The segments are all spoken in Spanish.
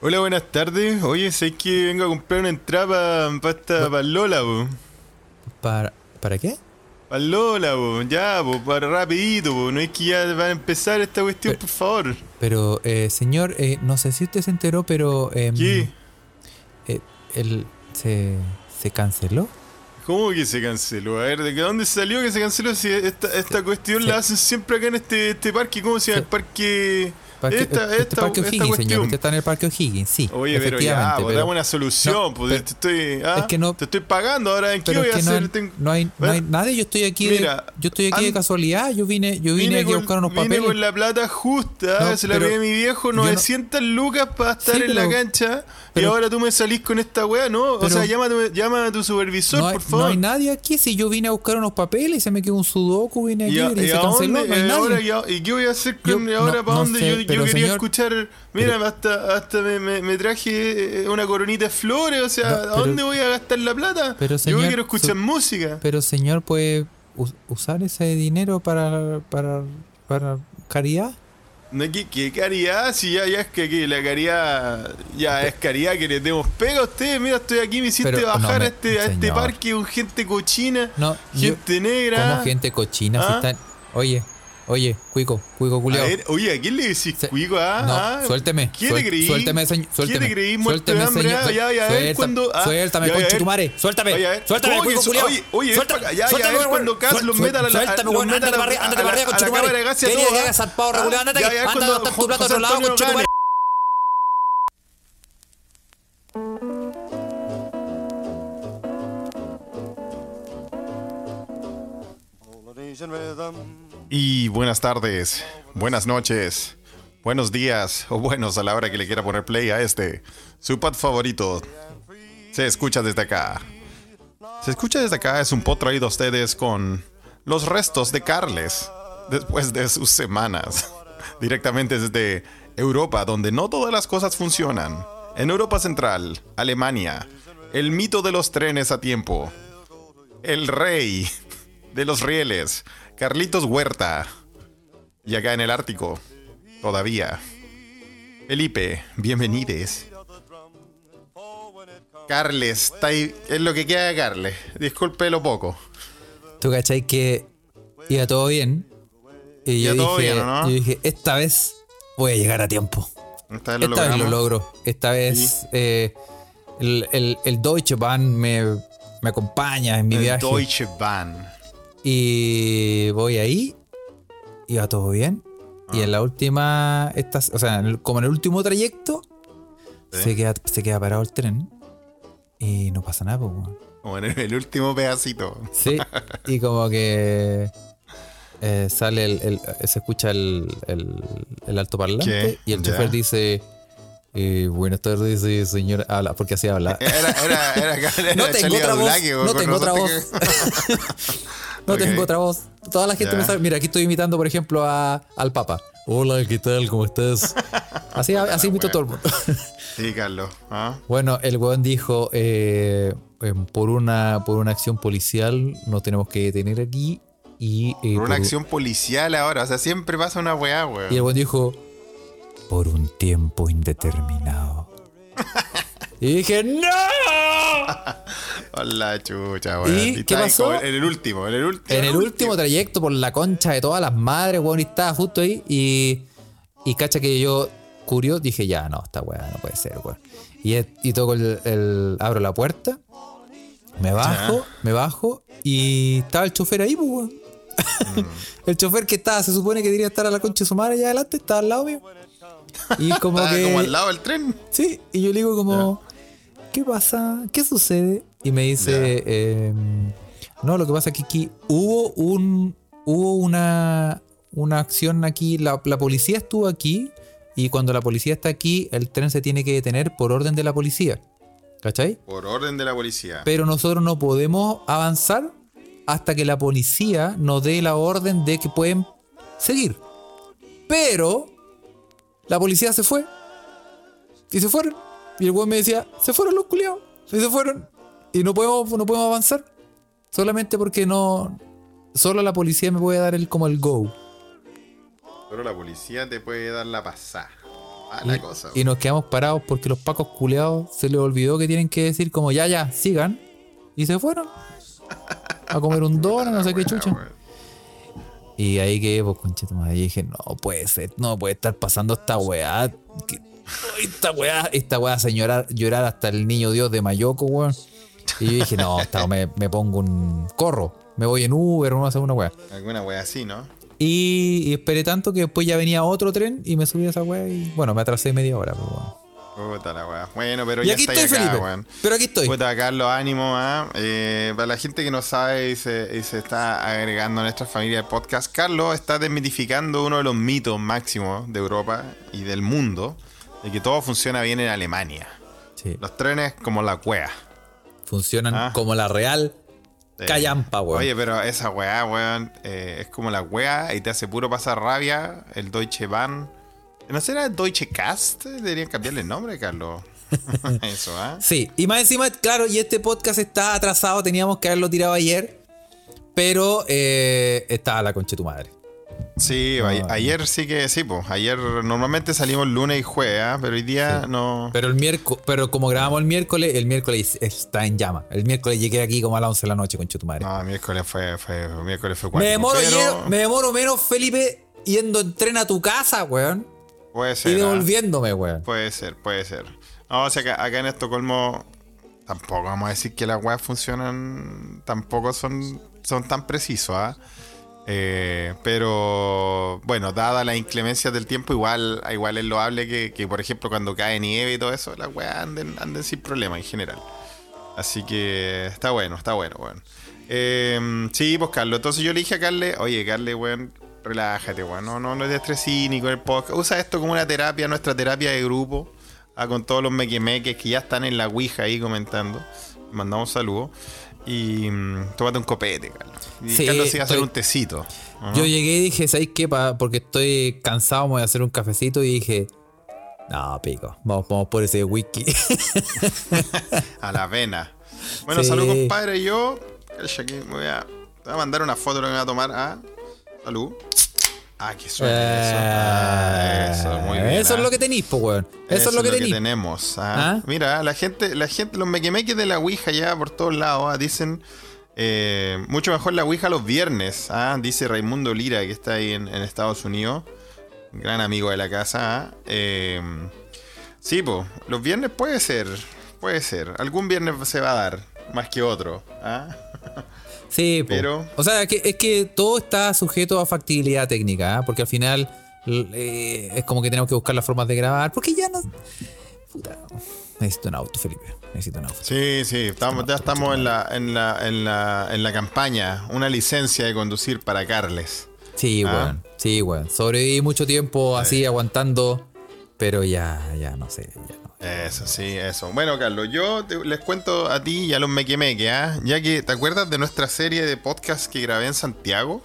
Hola, buenas tardes. Oye, sé que vengo a comprar una entrada para esta para Lola, po. ¿Para, ¿para qué? Para Lola, po. Ya, po, para rapidito, po. No es que ya va a empezar esta cuestión, Pero- por favor. Pero, eh, señor, eh, no sé si usted se enteró, pero... em, ¿Qué? eh, el, se, ¿Se canceló? ¿Cómo que se canceló? A ver, ¿de qué- dónde salió que se canceló? Si esta, esta cuestión la hacen siempre acá en este, este parque. ¿Cómo se llama? El parque... Parque, esta, este esta, Parque esta O'Higgins, señor. cuestión. Usted está en el Parque O'Higgins, sí. Oye, pero ya, pues, dame una solución, No, pues te estoy, ah, es que no- te estoy pagando, ahora ¿en qué voy a no hacer? hay, Tengo- no hay, no hay nadie, yo estoy aquí, Mira, de, yo estoy aquí de an- casualidad, yo vine, yo vine, aquí a buscar unos vine papeles. con la plata justa, No, se la pedí a mi viejo, yo no- 900 lucas para estar Sí, en la pero- cancha y pero- ahora tú me salís con esta weá, ¿no? o Pero- sea, llama, llama a tu supervisor, no, por no favor. hay nadie aquí, si yo vine a buscar unos papeles y se me quedó un sudoku, vine aquí ¿Y, y y se canceló, no hay Eh, nadie. ¿y, y qué voy a hacer con Yo- ahora? no- ¿Para no dónde? sé, yo, quería señor- escuchar. Mira, hasta, hasta me, me- me traje eh, una coronita de flores, o sea, No, ¿a dónde voy a gastar la plata? Pero, yo quiero escuchar su- música. Pero señor, ¿puede us- usar ese dinero para, para, para caridad? No, ¿qué, qué caridad? Si ya, ya es que, que la caridad. Ya es caridad que le demos pega a ustedes. Mira, estoy aquí, me hiciste Pero, no, bajar me- a, este, a este parque con gente cochina, No, yo- gente negra. como gente cochina, si ¿Ah? están... Oye, oye, cuico, cuico A culiao. ver, oye, ¿a quién le decís cuico? Ah, No, ah, suélteme. ¿Qué suel- le creí? Suélteme, señor. ¿Qué Suélteme. le creí? Muerto de hambre. señor. Ah, ya, ya, a ver cuando. ah, Suéltame, ya, ya, a ver. conchetumare. Suéltame. Oye. Suéltame, ¿Cómo que cuico culiao. Oye, oye, Suéltame, ya, ya, suéltame, a ver weón. cuando Cas los meta a la- Suéltame, weón. Ándate para arriba, ándate para arriba, cámara, gracias a Quería todos, que ¿ah? hagas zarpado regular, ándate. Ya, ya, a tu plato a otro lado. Y buenas tardes, buenas noches, buenos días o buenos a la hora que le quiera poner play a este, su pad favorito. Se escucha desde acá. Se escucha desde acá es un pod traído a ustedes con los restos de Carles después de sus semanas. Directamente desde Europa, donde no todas las cosas funcionan. En Europa Central, Alemania, el mito de los trenes a tiempo. El rey de los rieles, Carlitos Huerta. Y acá en el Ártico, todavía. Felipe, bienvenides. Carles, está ahí- es lo que queda de Carles. Disculpe lo poco. Tú cachai que iba todo bien. Y yo todo dije, bien, ¿o no? yo dije, esta vez voy a llegar a tiempo. Esta vez lo Esta vez lo logramos. logro. Esta vez eh, el, el, el Deutsche Bahn me, me acompaña en mi El viaje. Deutsche Bahn. Y voy ahí. Iba todo bien. Y Ah. en la última. esta- o sea, en el- como en el último trayecto. Sí. Se, queda, se queda parado el tren. Y no pasa nada, pues. Como en el último pedacito. Sí, y como que eh, sale el, el- se escucha el, el, el altoparlante ¿Qué? y el chofer dice eh, buenas tardes sí, señor habla porque así habla Era, era, era, era, no tengo otra voz no tengo otra voz no tengo otra voz toda la gente Ya. me sabe mira aquí estoy imitando por ejemplo a, al papa hola qué tal cómo estás así así imito a todo el mundo Sí, Carlos. ¿ah? Bueno, el weón dijo, eh, em, por, una, por una acción policial nos tenemos que detener aquí y... eh, Por una por- acción policial ahora. O sea, siempre pasa una weá, Y el weón. weón dijo, por un tiempo indeterminado. y dije, ¡No! Hola, chucha, weón. ¿Y está qué pasó? En el último, en el último. En el último trayecto por la concha de todas las madres, weón, y estaba justo ahí y... Y cacha que yo, curioso, dije, ya, no, esta weá no puede ser, weón. Y, y toco el, el- abro la puerta, me bajo, me bajo y estaba el chofer ahí, pues, weón. el chofer que estaba, se supone que debería estar a la concha de su madre allá adelante, estaba al lado mío. Y como Estaba que... como al lado del tren. Sí, y yo le digo como, ¿qué pasa? ¿Qué sucede? Y me dice, em, no, lo que pasa es que aquí hubo un hubo una, una acción aquí, la, la policía estuvo aquí y cuando la policía está aquí, el tren se tiene que detener por orden de la policía. ¿Cachai? Por orden de la policía. Pero nosotros no podemos avanzar hasta que la policía nos dé la orden de que pueden seguir. Pero la policía se fue. Y se fueron. Y el weón me decía, se fueron los culiados. Y se fueron. Y no podemos, no podemos avanzar. Solamente porque no. Solo la policía me puede dar el como el go. Pero la policía te puede dar la pasada. Mala cosa. Y nos quedamos parados porque los pacos culeados se les olvidó que tienen que decir como ya, ya, sigan. Y se fueron. A comer un don, no sé qué chucha. Y ahí que, pues, conchito y dije, no puede ser, no puede estar pasando esta weá. que- esta weá, esta weá hace llorar, hasta el niño Dios de Mayoco, weón. Y yo dije, no, me, me pongo un corro, me voy en Uber, no sé, una weá. Alguna wea así, ¿no? Y, y esperé tanto que después ya venía otro tren y me subí a esa weá y bueno, me atrasé media hora, pues, weón. Puta la wea. Bueno, pero Y ya aquí estoy, acá, Felipe. weón. Pero aquí estoy. Puta, Carlos, ánimo, ¿ah? Eh, para la gente que no sabe y se, y se está agregando a nuestra familia de podcast, Carlos está desmitificando uno de los mitos máximos de Europa y del mundo, de que todo funciona bien en Alemania. Sí. Los trenes como la cuea. Funcionan Ah. como la real Eh, callampa, weón. Oye, pero esa weá, weón, eh, es como la weá y te hace puro pasar rabia. El Deutsche Bahn. ¿No será Deutsche Cast? Deberían cambiarle el nombre, Carlos. Eso, ¿ah? Sí, y más encima, claro, y este podcast está atrasado, teníamos que haberlo tirado ayer, pero eh, estaba la concha de tu madre. Sí, No, a- ayer sí que sí, pues. Ayer normalmente salimos lunes y jueves, ¿ah? pero hoy día no. Pero el miércoles, pero como grabamos el miércoles, el miércoles está en llama. El miércoles llegué aquí como a las 11 de la noche, concha de tu madre. No, miércoles fue, fue, miércoles fue me, cuático, demoro, pero me demoro menos, Felipe, yendo en tren a tu casa, weón. Puede Y ser. ¿ah? devolviéndome, weón. Puede ser, puede ser. No, o sea, acá, acá en Estocolmo tampoco vamos a decir que las weas funcionan, tampoco son, son tan precisos, ¿ah? Eh, pero bueno, dada la inclemencia del tiempo, igual, igual es loable que, que, por ejemplo, cuando cae nieve y todo eso, las weas anden, anden sin problema en general. Así que está bueno, está bueno, weón. Eh, sí, pues Carlos, entonces yo le dije a Carle, oye, Carle, weón, relájate, weón, no, no, no es de ni con el podcast. Usa esto como una terapia, nuestra terapia de grupo, ah, con todos los mequemeques que ya están en la Ouija ahí comentando. Mandamos saludos. Y mm, tómate un copete, Carlos. Y Sí, Carlos sigue a hacer un tecito. Yo llegué y dije, ¿sabes qué? Pa- porque estoy cansado, me voy a hacer un cafecito y dije, no, pico, vamos, vamos por ese whisky. A la vena. Bueno, Sí. salud, compadre. Yo, me voy a, te voy a mandar una foto que me voy a tomar. Ah, salud. Ah, que suena eso. Ah, eso, muy bien. Eh, Eso ah. es lo que tenéis, po, weón. Eso, es lo que tenéis. tenemos. ah. ¿Ah? Mira, la gente, la gente, los mequemeques de la Ouija ya por todos lados ah, dicen eh, mucho mejor la Ouija los viernes. ah, Dice Raimundo Lira, que está ahí en, en Estados Unidos. Gran amigo de la casa. ah. Eh, sí, pues, los viernes puede ser. Puede ser. Algún viernes se va a dar. Más que otro. ah. Sí. Pero- O sea, que, es que todo está sujeto a factibilidad técnica, ¿ah? porque al final eh, es como que tenemos que buscar las formas de grabar, porque ya no. Puta. Necesito un auto, Felipe. Necesito un auto. Sí, sí, estamos, ya estamos en la, en, la, en, la, en la campaña. Una licencia de conducir para Carles. Sí, Ah. weón. Sí, weón. Sobreviví mucho tiempo así, aguantando, pero ya, ya no sé. Ya. Eso, sí, eso. Bueno, Carlos, yo te- les cuento a ti y a los mequemeque, ¿ah? Ya que, ¿te acuerdas de nuestra serie de podcast que grabé en Santiago?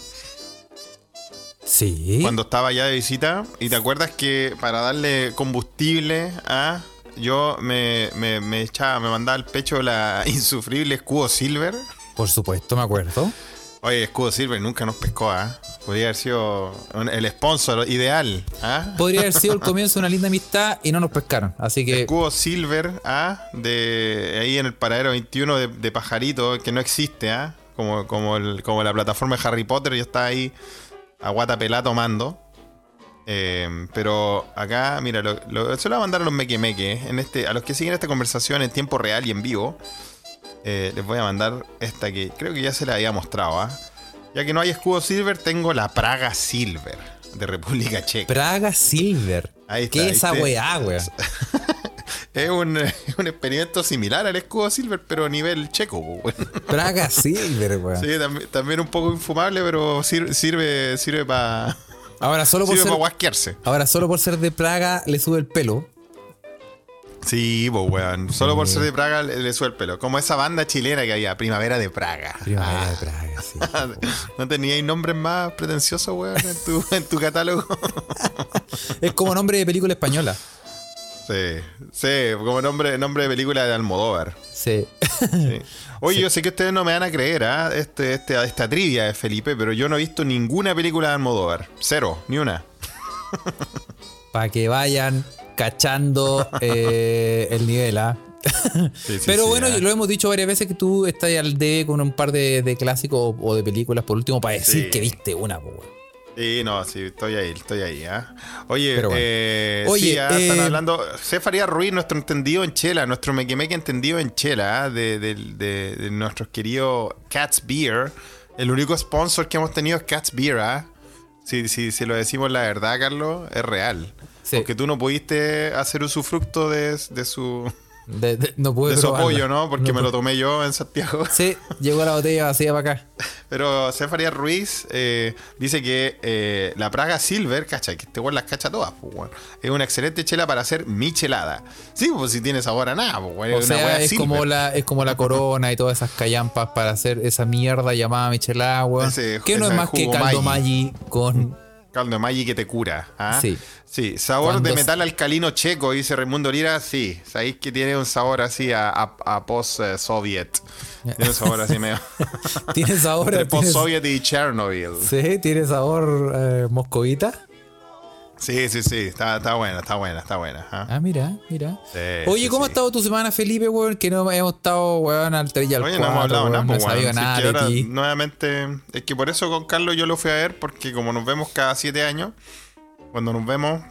Sí. Cuando estaba allá de visita. Y te acuerdas que para darle combustible a. Yo me, me, me echaba, me mandaba al pecho la insufrible escudo Silver. Por supuesto, me acuerdo. Oye, escudo Silver nunca nos pescó, ¿ah? Podría haber sido un- el sponsor ideal, ¿ah? Podría haber sido el comienzo de una linda amistad y no nos pescaron. Así que. Escudo Silver, ¿ah? De ahí en el paradero 21 de, de Pajarito, que no existe, ¿ah? Como, como, el- como la plataforma de Harry Potter, ya está ahí a guata pelá tomando. Eh, pero acá, mira, lo, lo- se lo voy a mandar a los mequemeque, ¿eh? en este, a los que siguen esta conversación en tiempo real y en vivo. Eh, les voy a mandar esta que creo que ya se la había mostrado, ¿ah? Ya que no hay escudo Silver, tengo la Praga Silver de República Checa. Praga Silver. Ahí está, ¿Qué es esa weá, weón? Es un, es un experimento similar al escudo Silver, pero a nivel checo. Praga Silver, weón. Sí, también, también un poco infumable, pero sir- sirve, sirve para Ahora solo por sirve ser. para. Ahora solo por ser de Praga le sube el pelo. Sí, pues weón. Solo por ser de Praga le, le sube el pelo. Como esa banda chilena que había, Primavera de Praga. Primavera Ah, de Praga, sí. ¿No teníais nombres más pretenciosos, weón, en tu, en tu catálogo? Es como nombre de película española. sí, sí, como nombre, nombre de película de Almodóvar. Sí. Sí. Oye, yo sé que ustedes no me van a creer ¿ah? este, este, esta trivia de Felipe, pero yo no he visto ninguna película de Almodóvar. Cero, ni una. Para que vayan cachando eh, el nivel, ¿ah? Sí, sí, Pero sí, bueno, ah. lo hemos dicho varias veces que tú estás al debe con un par de, de clásicos o, o de películas, por último, para decir que viste una, weón. Sí, no, sí, estoy ahí, estoy ahí, ¿ah? Oye, Pero bueno. eh, Oye, sí, ah, están eh, hablando. Se Faría Ruiz, nuestro entendido en Chela, nuestro mequemeque entendido en Chela, ¿ah? de, de, de, de nuestros queridos Cats Beer. El único sponsor que hemos tenido es Cats Beer, ¿ah? Si, si, si lo decimos la verdad, Carlos, es real. Sí. Porque tú no pudiste hacer usufructo de, de su, De- de- no pude de su apoyo, ¿no? Porque me lo tomé yo en Santiago. Sí, llegó la botella vacía para acá. Pero Cefaria Ruiz eh, dice que eh, la Praga Silver, cacha, que este weón las cacha todas, pues. Es una excelente chela para hacer michelada. Sí, pues si tiene sabor a nada, pues. O Es una sea, wea es silver. como, la, es como la corona y todas esas callampas para hacer esa mierda llamada michelada, weón. Que no es más que caldo. Maggi con... Caldo de Maggi que te cura. ¿ah? Sí. Sí, sabor Cuando de metal alcalino checo, dice Raimundo Lira. Sí, sabéis que tiene un sabor así a, a, a post-soviet. Tiene un sabor así medio. Tiene sabor... Entre post-soviet y Chernobyl. Sí, tiene sabor eh, moscovita. Sí, sí, sí. Está, está buena, está buena, está buena. ¿ah? Ah, mira, mira. Sí, Oye, sí, ¿cómo ha estado tu semana, Felipe, weón? Que no hemos estado, weón, al 3 y al Oye, 4, no hemos hablado weón, nada, no pues, he weón. sabido es nada que de ahora, ti. nuevamente, es que por eso con Carlos yo lo fui a ver, porque como nos vemos cada siete años, cuando nos vemos,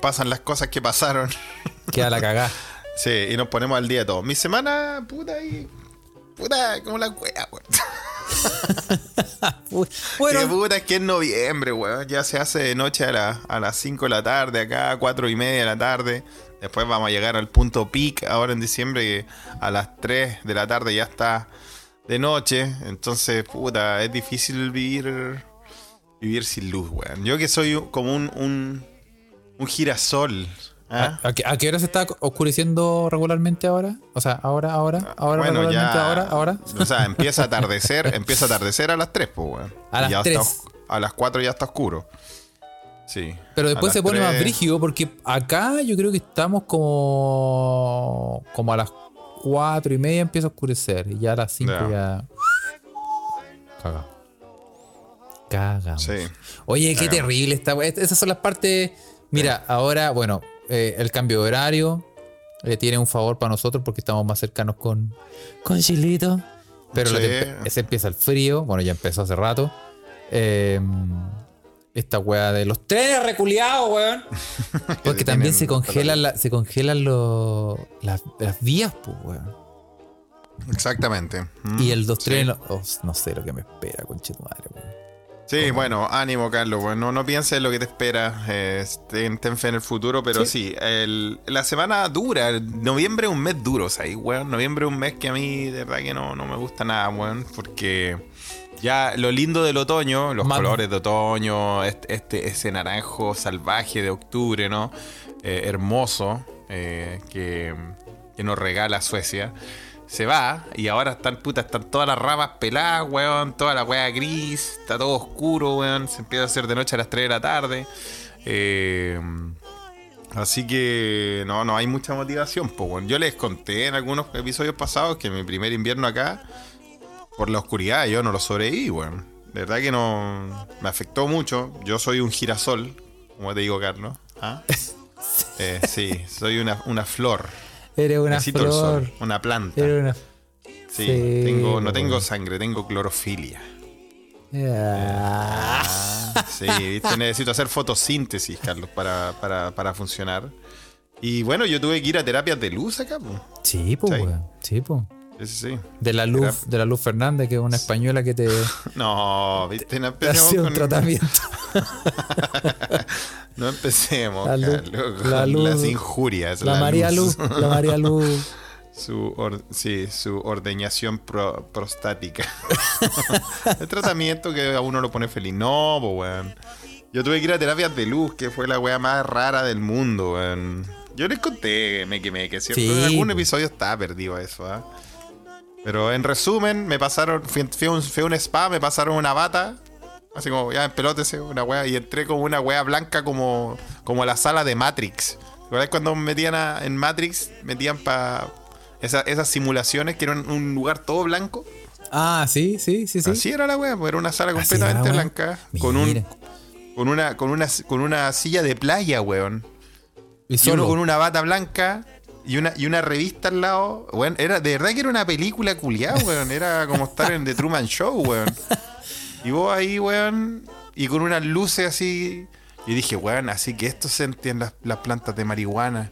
pasan las cosas que pasaron. Queda la cagá. sí, y nos ponemos al día de todo. Mi semana, puta, y. Puta, como la wea, weón. Uy, Qué Bueno, puta, es que es noviembre, weón. Ya se hace de noche a, la- a las 5 de la tarde, acá, 4 y media de la tarde. Después vamos a llegar al punto peak ahora en diciembre, que a las 3 de la tarde ya está de noche. Entonces, puta, es difícil vivir vivir sin luz, weón. Yo que soy como un, un, un girasol. ¿Ah? ¿a, a qué, a qué hora se está oscureciendo regularmente ahora? O sea, ahora, ahora, ahora, bueno, regularmente, ya. ahora, ahora. O sea, empieza a atardecer, empieza a atardecer a las 3, pues, weón. A las ya está 3. os- a las 4 ya está oscuro. Sí. Pero después se pone más 3. brígido porque acá yo creo que estamos como como a las 4 y media empieza a oscurecer y ya a las 5 Ya. ya... Cagamos. Cagamos. Sí. Oye, qué terrible esta. Esas son las partes... Mira, ahora, bueno, eh, el cambio de horario eh, tiene un favor para nosotros porque estamos más cercanos con, con Chilito. Pero Sí. se empieza el frío. Bueno, ya empezó hace rato. Eh, esta weá de los trenes reculeados, weón. Porque Que también se congelan, la- se congelan los- las, las vías, pues, weón. Exactamente. Mm, Y el dos sí. trenes, oh, no sé lo que me espera, conchetumadre, weón. Sí, bueno, ánimo, Carlos. Bueno, no pienses en lo que te espera. eh, ten, ten fe en el futuro, pero sí, el- la semana dura. el- Noviembre es un mes duro, o sea, weón. Noviembre es un mes que a mí, de verdad, que no, no me gusta nada, weón. Porque ya lo lindo del otoño, los colores de otoño, este, este- ese naranjo salvaje de octubre, ¿no? Eh, hermoso, eh, que, que nos regala Suecia. Se va y ahora están putas, están todas las ramas peladas, weón, toda la weá gris, está todo oscuro, weón, se empieza a hacer de noche a las 3 de la tarde. Eh, así que no, no hay mucha motivación, pues, weón. Yo les conté en algunos episodios pasados que mi primer invierno acá, por la oscuridad, yo no lo sobreviví, weón. De verdad que no me afectó mucho. Yo soy un girasol, como te digo, Carlos. ¿Ah? Eh, sí, soy una, una flor. Eres una Necesito el flor. sol, una planta. Eres una... Sí, Sí, tengo, no tengo sangre, tengo clorofilia. Ah. Ah, sí, ¿viste? necesito hacer fotosíntesis, Carlos, para, para, para funcionar. Y bueno, yo tuve que ir a terapias de luz acá, pues. Sí, pues. Sí, pues. Sí, sí, sí. De la luz, de la luz Fernández, que es una española que te, No, viste, no te empecemos hace un con- tratamiento. No empecemos, La luz- Carlos, con la luz- las injurias. La María Luz, la María Luz. Su, or- sí, su ordeñación pro- prostática. el tratamiento que a uno lo pone feliz. No, weón. Yo tuve que ir a terapias de luz, que fue la weá más rara del mundo, weón. Yo les conté, me quemé, que cierto. Sí, en algún episodio estaba perdido eso, ¿ah? Pero en resumen, me pasaron, fui, fui un, fui un spa, me pasaron una bata, así como, ya, pelótese, una weá, y entré como una weá blanca como, como la sala de Matrix. ¿Recuerdas cuando me metían a- en Matrix? Metían para esas simulaciones que eran un lugar todo blanco. Ah, sí, sí, sí, sí. Así era la weá, pues era una sala completamente blanca. Con, un, con, una, con, una, con una silla de playa, weón. Y solo. con una bata blanca y una, y una revista al lado. Weón, era, de verdad que era una película culiada, weón. Era como estar en The Truman Show, weón. Y vos ahí, weón, y con unas luces así. Y dije, weón, así que esto sentían las, las plantas de marihuana.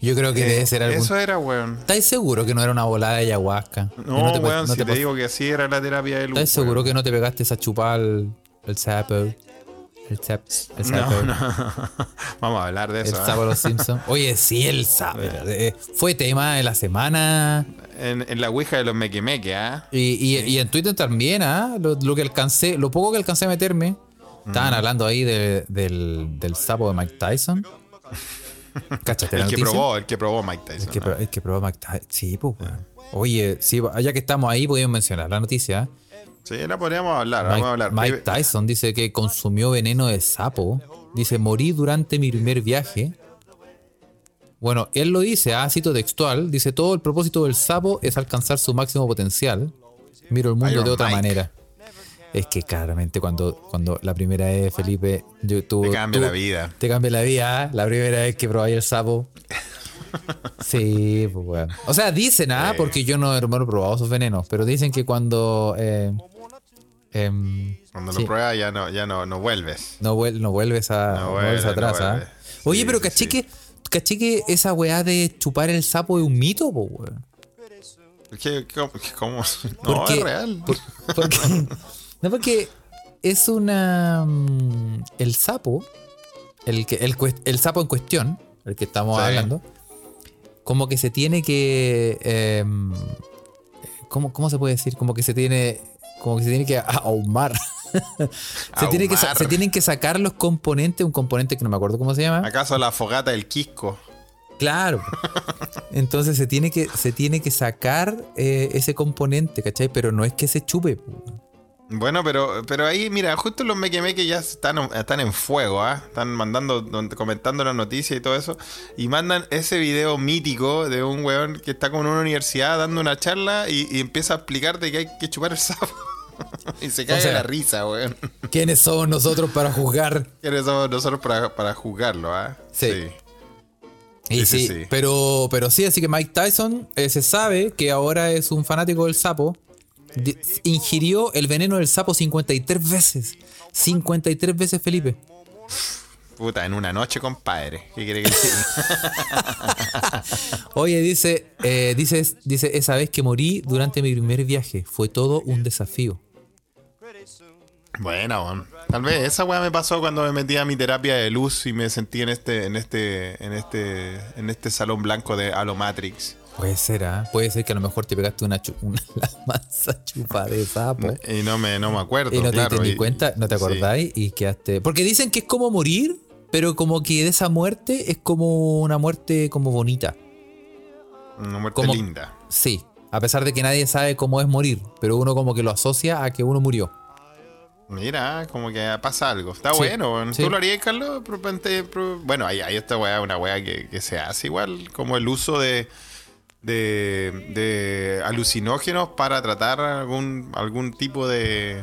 Yo creo que Eh, debe ser. Eso era, weón. ¿Estás seguro que no era una volada de ayahuasca? No, te weón, no si te digo que así era la terapia de luz. ¿Estás seguro que no te pegaste esa chupada al el sapo? El sapo. El. No, no. Vamos a hablar de El eso. ¿eh? sapo de los Simpsons. Oye, sí, el sapo. eh, Fue tema de la semana. En, en la ouija de los mequemeque, ¿ah? Y, y- y en Twitter también, ¿ah? Lo, lo que alcancé, lo poco que alcancé a meterme. Estaban hablando ahí de- del, del sapo de Mike Tyson. ¿Cachaste la El que noticia? probó, el que probó Mike Tyson. El que, ¿no? pro- el que probó Mike Tyson. Sí, pues, weón. Oye, sí, ya que estamos ahí, podemos mencionar la noticia. Sí, la podríamos hablar, vamos a Mike, hablar. Mike Tyson dice que consumió veneno de sapo. Dice, morí durante mi primer viaje. Bueno, él lo dice, ah, cito textual. Dice, todo el propósito del sapo es alcanzar su máximo potencial. Miro el mundo Iron de otra Mike. manera. Es que claramente cuando, cuando la primera vez, Felipe, yo, tú, Te cambia tú- la vida. Te cambia la vida, ¿ah? la primera vez que probáis el sapo. Sí, pues bueno. O sea, dicen, ah, Sí. porque yo no, no he probado esos venenos, pero dicen que cuando... eh, em, Cuando sí. lo pruebas ya no, ya no, no vuelves. No, vuel- no vuelves a No no vuelve, vuelves no atrás, ¿ah? Oye, Sí, pero caché, sí. Que, caché que esa weá de chupar el sapo es un mito, po, weón. ¿Qué, cómo, cómo? No, Porque- es real. por- porque, no, porque es una. mm, El sapo, el, que, el, sapo en cuestión, el que estamos hablando, como que se tiene que. em, ¿cómo, ¿Cómo se puede decir? Como que se tiene. Como que se tiene que ahumar. se, tiene que, se tienen que sacar los componentes, un componente que no me acuerdo cómo se llama. ¿Acaso la fogata del Quisco? Claro. Entonces se tiene que, se tiene que sacar eh, ese componente, ¿cachai? Pero no es que se chupe. Bueno, pero, pero ahí, mira, justo los mequemeque ya están, están en fuego, ¿ah? Están mandando, comentando la noticia y todo eso. Y mandan ese video mítico de un weón que está como en una universidad dando una charla y, y empieza a explicarte que hay que chupar el sapo. y se cae O sea, de la risa, weón. ¿Quiénes somos nosotros para juzgar? ¿Quiénes somos nosotros para, para juzgarlo, ah? Sí. Y Sí, sí, sí. Pero, pero sí, así que Mike Tyson eh, se sabe que ahora es un fanático del sapo. Ingirió el veneno del sapo 53 veces. 53 veces, Felipe. Puta, en una noche, compadre. ¿Qué quiere que diga? Oye, dice, eh, dice, dice, esa vez que morí durante mi primer viaje, fue todo un desafío. Bueno, tal vez esa weá me pasó cuando me metí a mi terapia de luz y me sentí en este, en este, en este, en este salón blanco de Halo Matrix. Puede ser, ¿ah? Puede ser que a lo mejor te pegaste una, una la mansa chupa de sapo. Y no me, no me acuerdo. Y no te claro, diste ni cuenta, no te sí. acordáis y quedaste. Porque dicen que es como morir, pero como que de esa muerte es como una muerte como bonita. Una muerte Como- linda. Sí, a pesar de que nadie sabe cómo es morir, pero uno como que lo asocia a que uno murió. Mira, como que pasa algo. Está Sí, bueno, sí. ¿Tú lo harías, Carlos? Bueno, ahí, ahí esta weá, una weá que, que se hace igual, como el uso de, de, de alucinógenos para tratar algún, algún tipo de,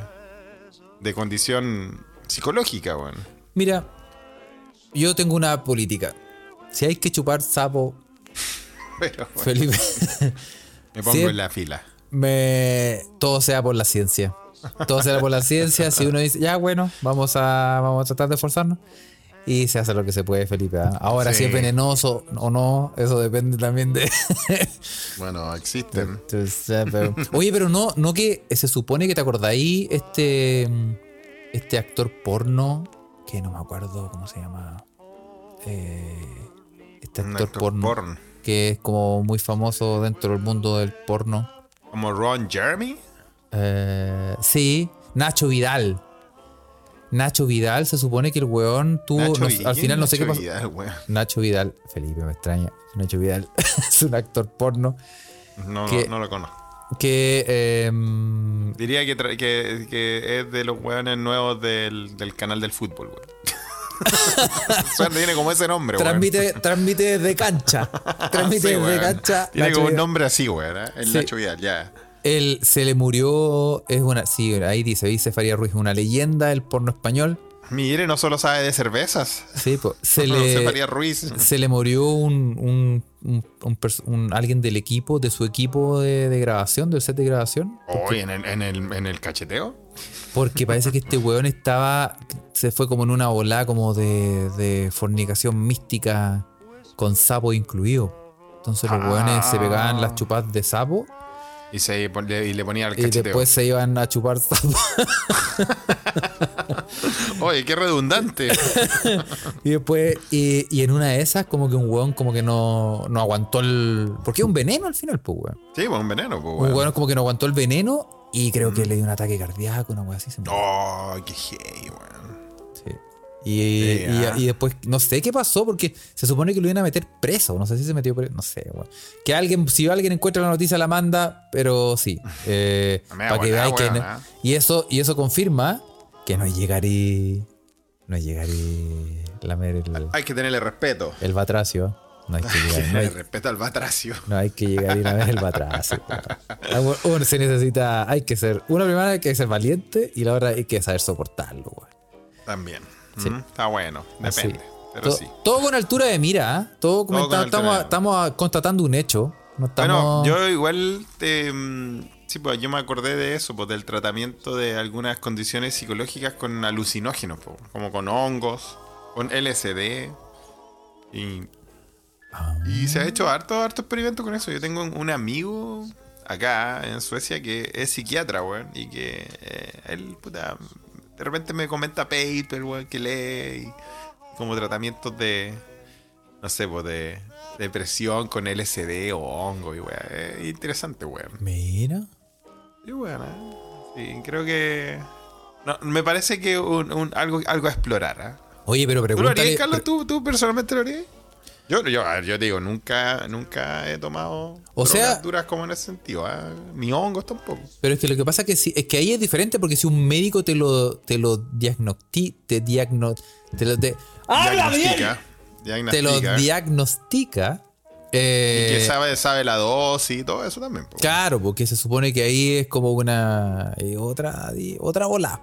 de condición psicológica, weón. Mira, yo tengo una política. Si hay que chupar sapo, Pero bueno, Felipe, me pongo en la fila. me todo sea por la ciencia. Todo sea por la ciencia. Si uno dice, ya bueno, vamos a, vamos a tratar de esforzarnos. Y se hace lo que se puede, Felipe. ¿ah? Ahora, si es venenoso o no, eso depende también de. Bueno, existen. Oye, pero no, no que se supone que te acordáis este, este actor porno, que no me acuerdo cómo se llama. Eh, este actor, actor porno, porno. que es como muy famoso dentro del mundo del porno. Como Ron Jeremy. Eh, sí, Nacho Vidal. Nacho Vidal, se supone que el weón tuvo. Nacho no- Vi- al ¿quién final no sé qué Nacho pasó. Vidal, weón? Nacho Vidal, Felipe, me extraña. Nacho Vidal es un actor porno No, no, no lo conozco. que. em, Diría que, que, que es de los weones nuevos del, del canal del fútbol, weón. Tiene como ese nombre, weón. transmite, transmite desde cancha. Transmite Sí, desde weón. cancha. Tiene Nacho como un nombre así, weón. ¿eh? El Sí. Nacho Vidal, ya. Él se le murió. Es una. Sí, ahí dice, dice Faría Ruiz, una leyenda del porno español. Mire, no solo sabe de cervezas. Sí, pues. Se No, le. Ruiz. se le murió un, un- alguien del equipo, de su equipo de, de grabación, del set de grabación. Hoy en el, en, el, en el cacheteo. Porque parece que este weón estaba. Se fue como en una volada como de, de fornicación mística con sapo incluido. Entonces los Ah. weones se pegaban las chupadas de sapo Y, se, y le ponía el y cacheteo. después se iban a chupar. Oye, qué redundante. y después, y, y en una de esas, como que un weón como que no, no aguantó el. Porque es un veneno al final, pues weón. Sí, pues un veneno, pues, Un weón. weón como que no aguantó el veneno y creo que le dio un ataque cardíaco, una weá así. Se. Oh, qué gay, weón. Sí. Y, ah. y después, no sé qué pasó, porque se supone que lo iban a meter preso. No sé si se metió preso. No sé, weón. Que alguien, si alguien encuentra la noticia, la manda, pero sí. Eh, para que buena, veáis que. no- ah. y, eso, y eso confirma que no llegaré. No llegaré. Lamer el, Hay que tenerle respeto. el batracio. No hay que llegar. No hay, respeto al batracio. no hay que llegar y lamer el batracio. weón. Uno se necesita. Hay que ser. Una primera hay que ser valiente y la otra hay que saber soportarlo, weón. También. Sí. Mm, Está bueno. Así. Depende. Pero todo, sí. todo con altura de mira, ¿ah? todo, de estamos, estamos constatando un hecho. No Bueno, yo igual te, mm, sí, pues yo me acordé de eso, pues del tratamiento de algunas condiciones psicológicas con alucinógenos, pues, como con hongos, con LSD. Y, Ah. y se ha hecho harto, harto experimento con eso. Yo tengo un, un amigo acá en Suecia que es psiquiatra, weón, y que eh, él, puta, de repente me comenta paper, weón, que lee, y como tratamientos de, no sé, pues de depresión con LSD o hongo, y weón, es interesante, weón. Mira. Y bueno, sí, creo que... No, me parece que un, un- algo, algo a explorar, ¿ah? Oye, pero ¿Tú lo pregúntale. harías, Carlos? ¿Tú, tú personalmente lo harías? Yo, yo, yo te digo, nunca, nunca he tomado O sea- duras como en ese sentido, ¿ah? ni hongos tampoco. Pero es que lo que pasa es que, si- es que ahí es diferente porque si un médico te lo, te lo diagnosti, te diagno, te lo, te, ¡Habla bien! Diagnostica. te lo diagnostica. eh, y que sabe, sabe la dosis y todo eso también. Claro, porque se supone que ahí es como una eh, otra otra bola.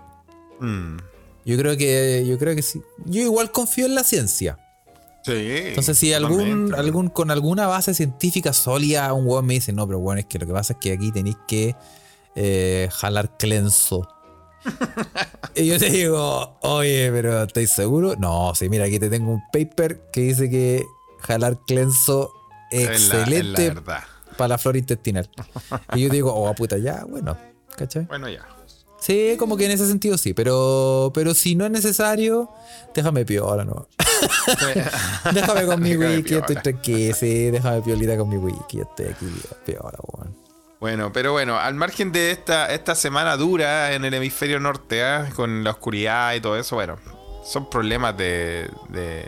Mm. Yo creo que yo creo que sí. Yo igual confío en la ciencia. Sí. Entonces, si algún, algún, con alguna base científica sólida, un weón me dice, no, pero bueno, es que lo que pasa es que aquí tenéis que eh, jalar clenso. y yo te digo, oye, pero ¿estáis seguro? No, sí, mira, aquí te tengo un paper que dice que jalar clenso es Es la- es la excelente verdad. para la flora intestinal. y yo digo, oh, puta, ya, bueno, ¿cachai? Bueno, ya. Sí, como que en ese sentido sí, pero, pero si no es necesario, déjame piola, ¿no? déjame con mi Déjame wiki, estoy tranquilo, sí, déjame piolita con mi wiki, estoy aquí, piola, weón. Bueno, pero bueno, al margen de esta, esta semana dura en el hemisferio norte, ¿ah? con la oscuridad y todo eso, bueno, son problemas de. de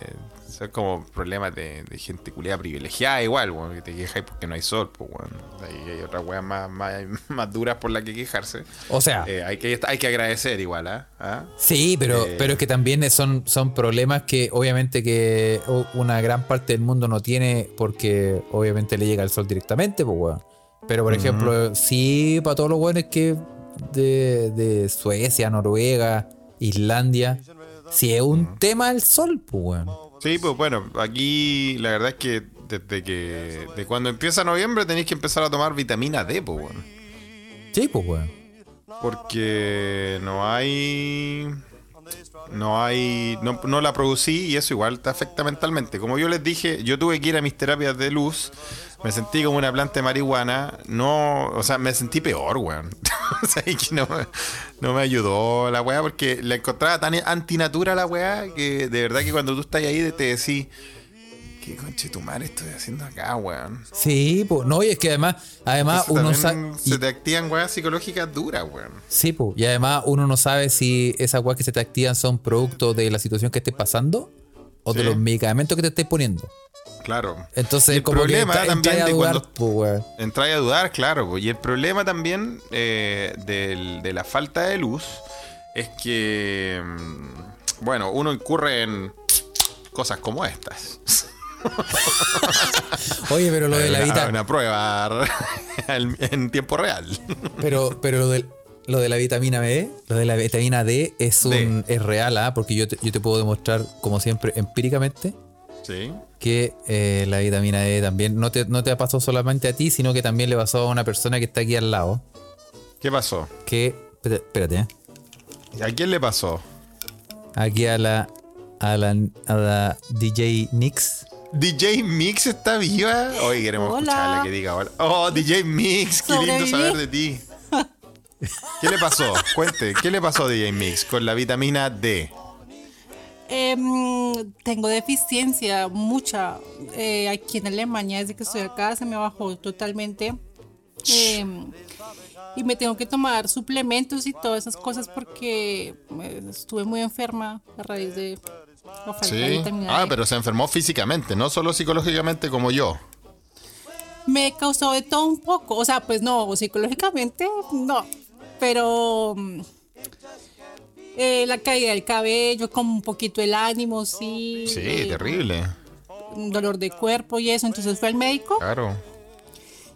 son como problemas de, de gente culiada privilegiada, igual, bueno, que te quejáis porque no hay sol, pues, bueno. Ahí hay otras weas más, más, más duras por las que quejarse. O sea, Eh, hay, que, hay que agradecer igual, ¿ah? ¿Ah? sí, pero, eh, pero es que también son, son problemas que obviamente que una gran parte del mundo no tiene porque obviamente le llega el sol directamente, pues, weón. Pero, por ejemplo, sí, para todos los weones que de, de Suecia, Noruega, Islandia, sí es un tema el sol, pues, weón. Sí, pues bueno, aquí la verdad es que desde que. De cuando empieza noviembre tenéis que empezar a tomar vitamina D, pues bueno. Sí, pues, weón. Porque no hay. No hay. No, no la producí y eso igual te afecta mentalmente. Como yo les dije, yo tuve que ir a mis terapias de luz. Me sentí como una planta de marihuana. No. O sea, me sentí peor, weón. o sea, no, no me ayudó la weá porque la encontraba tan antinatura la weá que de verdad que cuando tú estás ahí te decís. ¿Qué conche tu madre estoy haciendo acá, weón? Sí, pues, no, y es que además, además uno sabe. Se te activan weas psicológicas duras, weón. Sí, pues, y además uno no sabe si esas weas que se te activan son producto de la situación que estés pasando o de los medicamentos que te estés poniendo. Claro. Entonces, el como problema que entra- también entráis a de dudar, cuando- pues, weón. Entrar a dudar, claro. po. Y el problema también eh, del- de la falta de luz es que, mm, bueno, uno incurre en cosas como estas. Oye, pero lo de la una, vita, una prueba en tiempo real. pero, pero lo de la vitamina B, lo de la vitamina D es un es real, ¿ah? porque yo te, yo te puedo demostrar, como siempre, empíricamente, Sí. que eh, la vitamina D también no te, no te ha pasado solamente a ti, sino que también le pasó a una persona que está aquí al lado. ¿Qué pasó? Que. Espérate, espérate, ¿eh? ¿A quién le pasó? Aquí a la. A la, a la DJ Nix. DJ Mix está viva. Hoy queremos Hola. escucharla que diga hola. Oh, DJ Mix, qué lindo saber de ti. ¿Qué le pasó? Cuente, ¿qué le pasó a DJ Mix con la vitamina D? Em, tengo deficiencia, mucha. Eh, aquí en Alemania, desde que estoy acá, se me bajó totalmente. Em, y me tengo que tomar suplementos y todas esas cosas porque eh, estuve muy enferma a raíz de Sí. Ah, D. pero se enfermó físicamente, no solo psicológicamente como yo. Me causó de todo un poco. O sea, pues no, psicológicamente no. Pero mm, eh, la caída del cabello, como un poquito el ánimo, sí. Sí, eh, terrible. un dolor de cuerpo y eso. Entonces fui al médico Claro.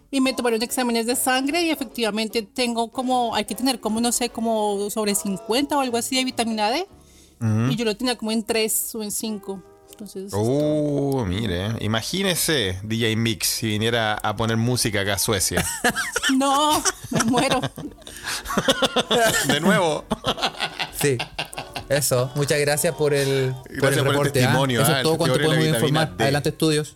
y me tomaron exámenes de sangre y efectivamente tengo como, hay que tener como, no sé, como sobre 50 o algo así de vitamina D. Y yo lo tenía como en 3 o en 5. Entonces, Uh, mire, imagínese DJ Mix si viniera a poner música acá a Suecia. no, me muero. De nuevo. Sí. Eso. Muchas gracias por el, por Gracias por el el reporte. ¿ah? testimonio, Eso ah, es el todo cuanto podemos informar. D. Adelante, estudios.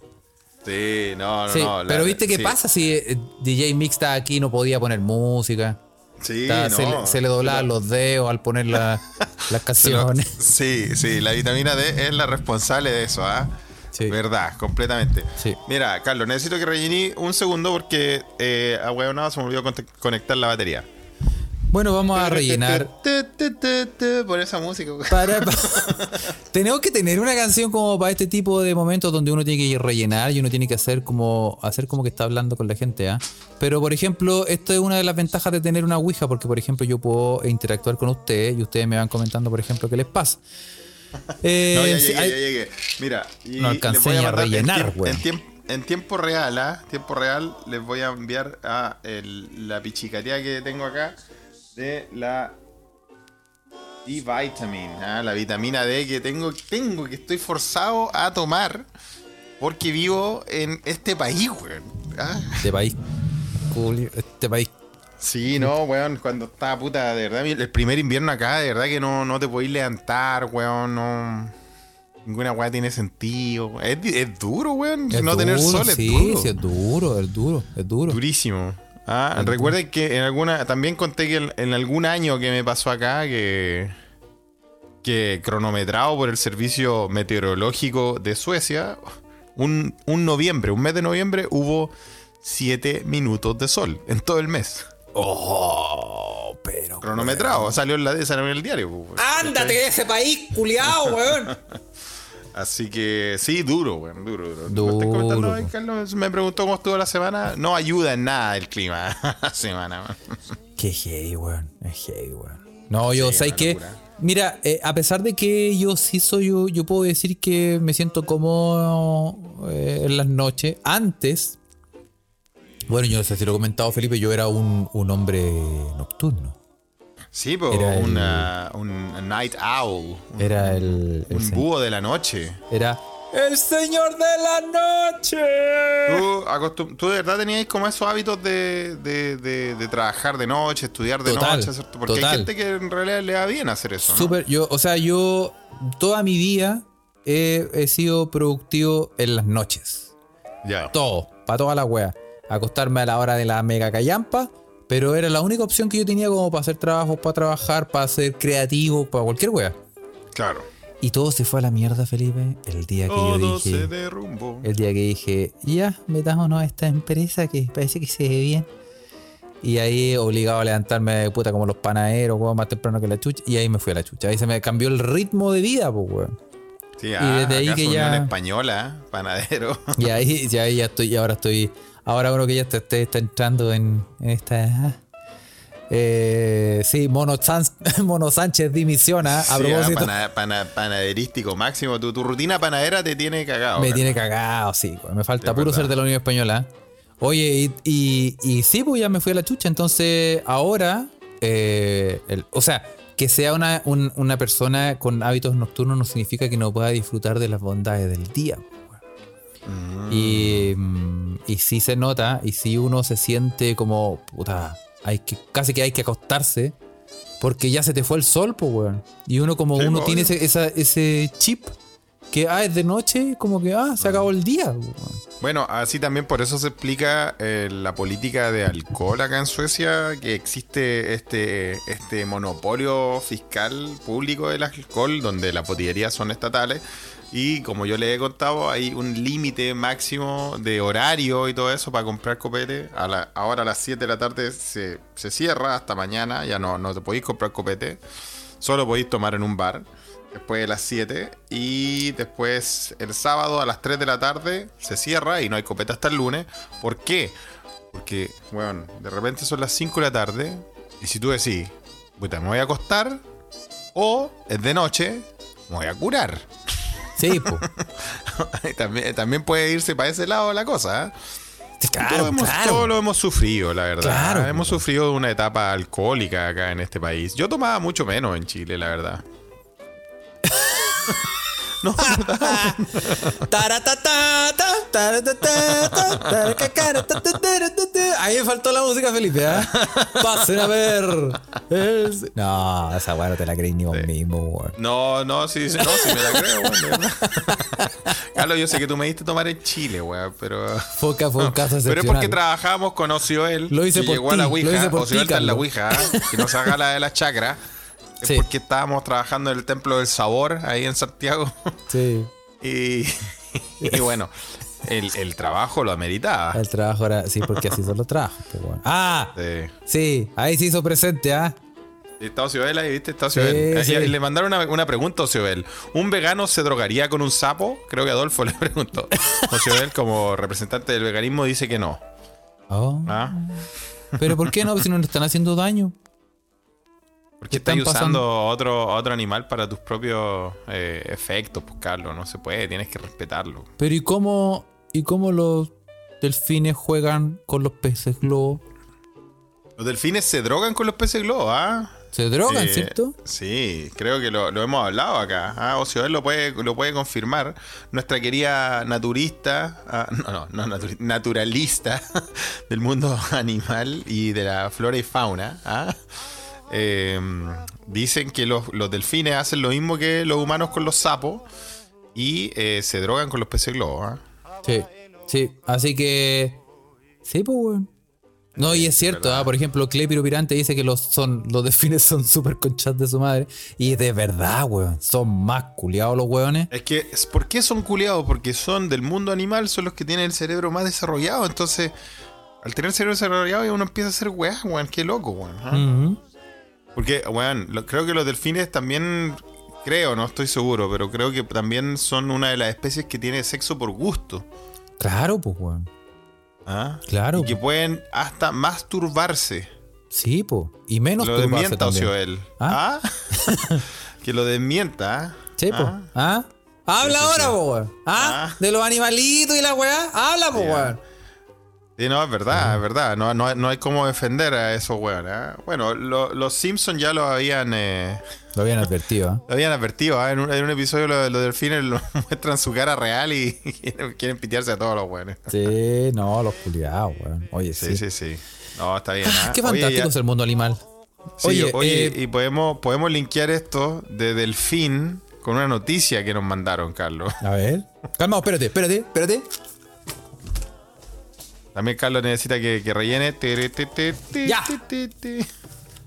Sí, no, no, Sí, no. la- pero viste qué sí. pasa si eh, DJ Mix está aquí y no podía poner música. Sí, Está- no. se, le, se le doblaban los dedos al poner la- las lo- canciones. Sí, sí, la vitamina D es la responsable de eso, ¿ah? Sí. Verdad, completamente. Sí. Mira, Carlos, necesito que rellení un segundo porque eh, a se me olvidó conectar la batería. Bueno, vamos a rellenar. Por esa música. Para, pa- Tenemos que tener una canción como para este tipo de momentos donde uno tiene que rellenar y uno tiene que hacer como hacer como que está hablando con la gente, ¿ah? Pero por ejemplo, esto es una de las ventajas de tener una Ouija, porque por ejemplo yo puedo interactuar con ustedes y ustedes me van comentando, por ejemplo, qué les pasa. Eh, No, ya sí, llegué, ya llegué. Mira, y No alcancé voy a rellenar, weón. En, tiemp- en tiempo real, ¿ah? Tiempo real, les voy a enviar a el- la pichicatea que tengo acá de la D-Vitamin, ¿ah? la vitamina D que tengo, tengo, que estoy forzado a tomar porque vivo en este país, weón. ¿ah? Este país. Este país. Sí, no, weón, cuando estaba puta, de verdad, el primer invierno acá, de verdad que no, no te podéis levantar, weón, no. Ninguna weá tiene sentido. Es, es duro, weón. Es no tener duro, sol es sí, duro. sí, es duro, es duro, es duro. Durísimo. Ah, recuerden que en alguna. También conté que en, algún año que me pasó acá que. Que cronometrado por el servicio meteorológico de Suecia, un, un noviembre, un mes de noviembre, hubo 7 minutos de sol en todo el mes. Oh, pero. Cronometrado, salió en, la, salió en el diario. pues. ¡Ándate de ese país, culiao, weón! Así que sí, duro, weón, duro, duro. Duro, ¿Me estás comentando ahí, weón. Carlos? Me preguntó cómo estuvo la semana. No ayuda en nada el clima la semana. Qué heavy, weón. Es heavy, weón. No, yo, Sí, ¿sabes qué? Mira, eh, a pesar de que yo sí soy, yo, yo puedo decir que me siento cómodo eh, en las noches. Antes, bueno, yo no sé si lo he comentado, Felipe, yo era un, un hombre nocturno. Sí, pues el- una, un night owl. Un, Era el. el un búho de la noche. Era. ¡El señor de la noche! ¿Tú, de verdad tenías como esos hábitos de, de, de- de trabajar de noche, estudiar de Total, noche? ¿cierto? Porque hay gente que en realidad le va bien hacer eso. ¿no? Súper, yo, o sea, yo toda mi vida he, he sido productivo en las noches. Ya. Todo, para toda la wea. Acostarme a la hora de la mega callampa, pero era la única opción que yo tenía como para hacer trabajo, para trabajar, para ser creativo, para cualquier wea. Claro. Y todo se fue a la mierda, Felipe, el día que yo se dije. derrumbó. El día que dije, ya, metámonos a esta empresa que parece que se ve bien. Y ahí obligado a levantarme de puta como los panaderos, weón, más temprano que la chucha. Y ahí me fui a la chucha. Ahí se me cambió el ritmo de vida, pues, weón. Sí, ah, desde ahí acá que ya- española, panadero. Y ahí ya, ya estoy, y ahora estoy, ahora uno que ya está, está- entrando en, en esta... ah. Eh, sí, Mono, Sánchez, Mono Sánchez dimisiona. A Sí, ah, propósito, pana- pana- panaderístico máximo. Tu, tu rutina panadera te tiene cagado. me tiene cagado, sí. Me falta puro ser de la Unión Española. Oye, y, y, y sí, pues ya me fui a la chucha. Entonces, ahora eh, el- o sea, que sea una, un- una persona con hábitos nocturnos no significa que no pueda disfrutar de las bondades del día. weón. Y, mm, y sí se nota, y sí uno se siente como, puta, hay que, casi que hay que acostarse, porque ya se te fue el sol, pues, weón. Y uno como Sí, uno obvio. tiene ese, esa- ese chip, que, ah, es de noche, como que, ah, se acabó el día. Bueno, así también por eso se explica eh, la política de alcohol acá en Suecia, que existe este, este monopolio fiscal público del alcohol, donde las botillerías son estatales. Y como yo les he contado, hay un límite máximo de horario y todo eso para comprar copete. A la- ahora a las 7 de la tarde se, se cierra hasta mañana, ya no, no te podéis comprar copete. Solo podéis tomar en un bar después de las 7 y después el sábado a las 3 de la tarde se cierra y no hay copeta hasta el lunes. ¿Por qué? Porque, bueno, de repente son las 5 de la tarde y si tú decís, puta, me voy a acostar o es de noche, me voy a curar. Sí, también, también puede irse para ese lado la cosa. ¿eh? Claro, todo, hemos- claro. todo lo hemos sufrido, la verdad. Claro. Hemos sufrido una etapa alcohólica acá en este país. Yo tomaba mucho menos en Chile, la verdad. Taracacaratatatatata. Ahí me faltó la música, Felipe. ¿eh? Pasen a ver. No, esa weá no te la creí ni vos mismo, weón. No, no, sí, sí, no, sí me la creo, weón. Carlos, yo sé que tú me diste tomar en Chile, weón, pero. Fue, ca- fue un caso Pero es porque trabajábamos con Ocioel. Lo hice que por llegó a la lo Ouija. hice por Ocioel está en la. Ouija, que nos haga la de la Es porque estábamos trabajando en el Templo del Sabor, ahí en Santiago. Sí, Y, y bueno, el, el trabajo lo ameritaba. el trabajo era. Sí, porque así son los trabajos, pues, weón. Ah, Sí. sí, ahí se hizo presente, ¿ah? Está Ocioel ahí, ¿viste? Ocioel. Sí, Le mandaron una, una pregunta a Ocioel. ¿Un vegano se drogaría con un sapo? Creo que Adolfo le preguntó. Ocioel, como representante del veganismo, dice que no. Oh. ¿Ah? Pero ¿por qué no? Si no le están haciendo daño. Porque estás pasando- usando otro, otro animal para tus propios eh, efectos, pues Carlos. No se puede, tienes que respetarlo. Pero ¿y cómo, ¿y cómo los delfines juegan con los peces globo? Los delfines se drogan con los peces globo, ¿ah? Se drogan, Eh, ¿cierto? Sí, creo que lo, lo hemos hablado acá. Ah, Ocioel lo puede, lo puede confirmar. Nuestra querida naturista, ah, no, no, no naturalista del mundo animal y de la flora y fauna, ¿ah? Eh, dicen que los, los delfines hacen lo mismo que los humanos con los sapos y eh, se drogan con los peces globo. ¿ah? Sí, sí. Así que. Sí, pues, weón. No, y es cierto, ah, por ejemplo, Clepiro Pirante dice que los, son, los delfines son súper conchas de su madre. Y de verdad, weón. Son más culiados los weones. Es que, ¿por qué son culiados? Porque son del mundo animal, son los que tienen el cerebro más desarrollado. Entonces, al tener el cerebro desarrollado, uno empieza a hacer weá, weón. Qué loco, weón. Ujú. Porque, weón, lo- creo que los delfines también, creo, no estoy seguro, pero creo que también son una de las especies que tiene sexo por gusto. Claro, pues, weón. ¿ah? Claro. Y que pueden hasta masturbarse. Sí, pues. Y menos lo desmienta. Ocioel. ¿Ah? ¿Ah? que lo desmienta. ¿ah? Sí, pues. ¿Ah? ¿Ah? Habla Sí, sí, ahora, sí. po, weón. ¿Ah? Ah. De los animalitos y la weá. Habla, po, weón. Sí, no, es verdad, es verdad. No, no, no hay cómo defender a esos weones. ¿ah? Bueno, lo- los Simpsons ya lo habían, eh, Lo habían advertido, ¿ah? lo habían advertido. ¿ah? En, un, en un episodio lo- los delfines lo muestran su cara real y quieren, quieren pitearse a todos los weones. Sí, no, los culiados, weón. Oye, sí. Sí, sí, sí. No, está bien. ¿ah? Qué Oye, fantástico ya- es el mundo animal. sí, Oye, oye, eh, y podemos, podemos linkear esto de Delfín con una noticia que nos mandaron, Carlos. A ver. Calma, espérate, espérate, espérate. También Carlos necesita que, que rellene. Ya.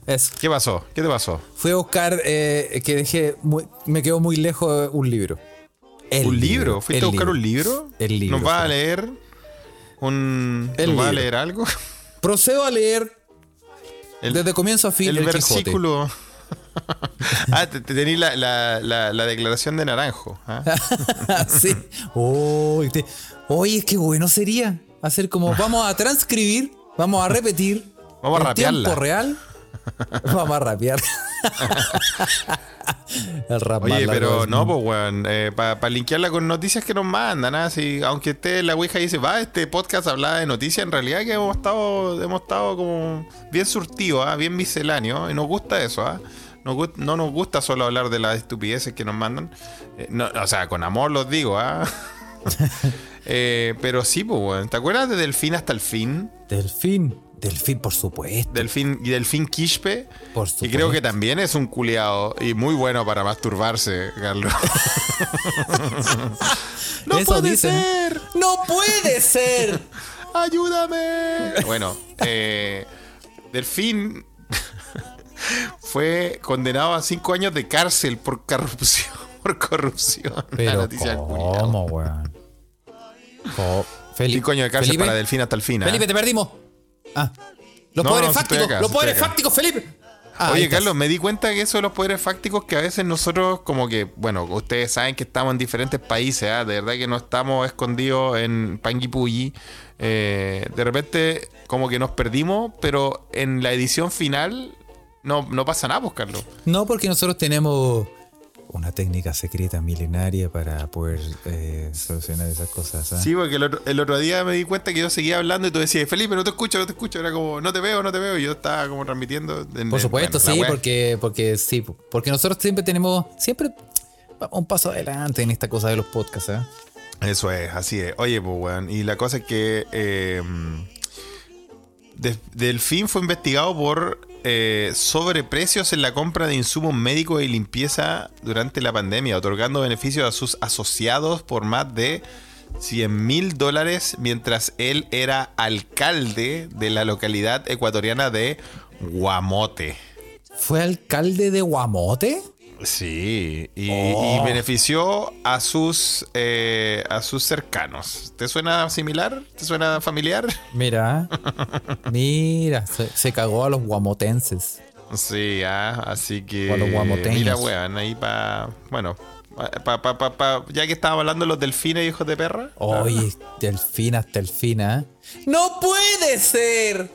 Eso. ¿Qué pasó? ¿Qué te pasó? Fui a buscar eh, que dejé. muy- me quedó muy lejos un libro. El ¿Un libro? ¿Fuiste el a buscar un libro? El libro, ¿Nos va a leer un... El ¿Nos va a libro. leer algo? Procedo a leer El, desde comienzo a fin el el, Quijote. versículo... ah, te, te tení la, la, la, la declaración de Naranjo. ¿ah? sí. Oh, te- Oye, qué bueno sería hacer como vamos a transcribir, vamos a repetir. Vamos a en rapearla. tiempo real. Vamos a rapear. El rap Oye, pero no, pues, weón. Para linkearla con noticias que nos mandan, ¿ah? Si, aunque esté la Ouija dice, va, este podcast hablaba de noticias, en realidad que hemos estado, hemos estado como bien surtidos, ¿ah? bien misceláneos, y nos gusta eso, ¿ah? No nos gusta solo hablar de las estupideces que nos mandan. Eh, no, o sea, con amor los digo, ¿ah? Eh, pero sí, pues, weón. ¿Te acuerdas de Delfín hasta el fin? Delfín. Delfín, por supuesto. Delfín y Delfín Quispe. Por Y creo que también es un culiado y muy bueno para masturbarse, Carlos. no Eso puede dicen. ser. ¡No puede ser! ¡Ayúdame! Bueno, eh, Delfín fue condenado a cinco años de cárcel por corrupción. Por corrupción. Pero. ¿cómo, weón? Co- Felipe, Cinco años de cárcel Felipe, para el fin. ¿ah? Felipe, te perdimos. Ah. Los No, poderes no, sí fácticos, acá, los sí poderes fácticos, Felipe. Ah, Oye. Carlos, me di cuenta que eso de los poderes fácticos que a veces nosotros como que, bueno, ustedes saben que estamos en diferentes países, ¿ah? de verdad que no estamos escondidos en Panguipulli. Eh, de repente como que nos perdimos, pero en la edición final no, no pasa nada, pues, Carlos. No, porque nosotros tenemos una técnica secreta milenaria para poder eh, solucionar esas cosas. ¿ah? Sí, porque el otro, el otro día me di cuenta que yo seguía hablando y tú decías, Felipe, no te escucho, no te escucho. Era como, no te veo, no te veo. Y yo estaba como transmitiendo. en- Por en- supuesto, bueno, sí, porque, porque sí, porque nosotros siempre tenemos, siempre un paso adelante en esta cosa de los podcasts. ¿ah? Eso es, así es. Oye, pues, weón. Y la cosa es que eh, De- Delfín fue investigado por eh, sobreprecios en la compra de insumos médicos y limpieza durante la pandemia, otorgando beneficios a sus asociados por más de 100 mil dólares mientras él era alcalde de la localidad ecuatoriana de Guamote. ¿Fue alcalde de Guamote? Sí, y, Oh. y benefició a sus eh, a sus cercanos. ¿Te suena similar? ¿Te suena familiar? Mira, mira, se, se cagó a los guamotenses. Sí, ah, así que O a los guamoteños. mira, weón, ahí pa, bueno, pa, pa, pa, pa- ya que estábamos hablando de los delfines, hijos de perra. Oye, delfina, delfina. ¡No puede ser!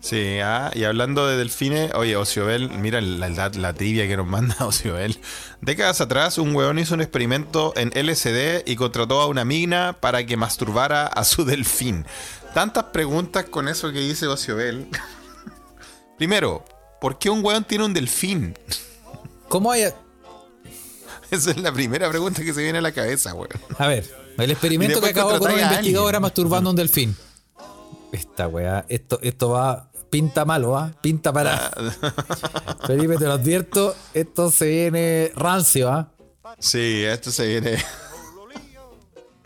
Sí, ah, y hablando de delfines, oye, Ociobel, mira la, la, la trivia que nos manda Ociobel. Décadas atrás, un weón hizo un experimento en LSD y contrató a una mina para que masturbara a su delfín. Tantas preguntas con eso que dice Ociobel. Primero, ¿por qué un weón tiene un delfín? ¿Cómo hay.? Esa es la primera pregunta que se viene a la cabeza, weón. A ver, el experimento que acabó con una investigadora masturbando a un delfín. Esta weá, esto, esto va. Pinta malo, ¿ah? Pinta para. Felipe, te lo advierto, esto se viene rancio, ¿ah? Sí, esto se viene.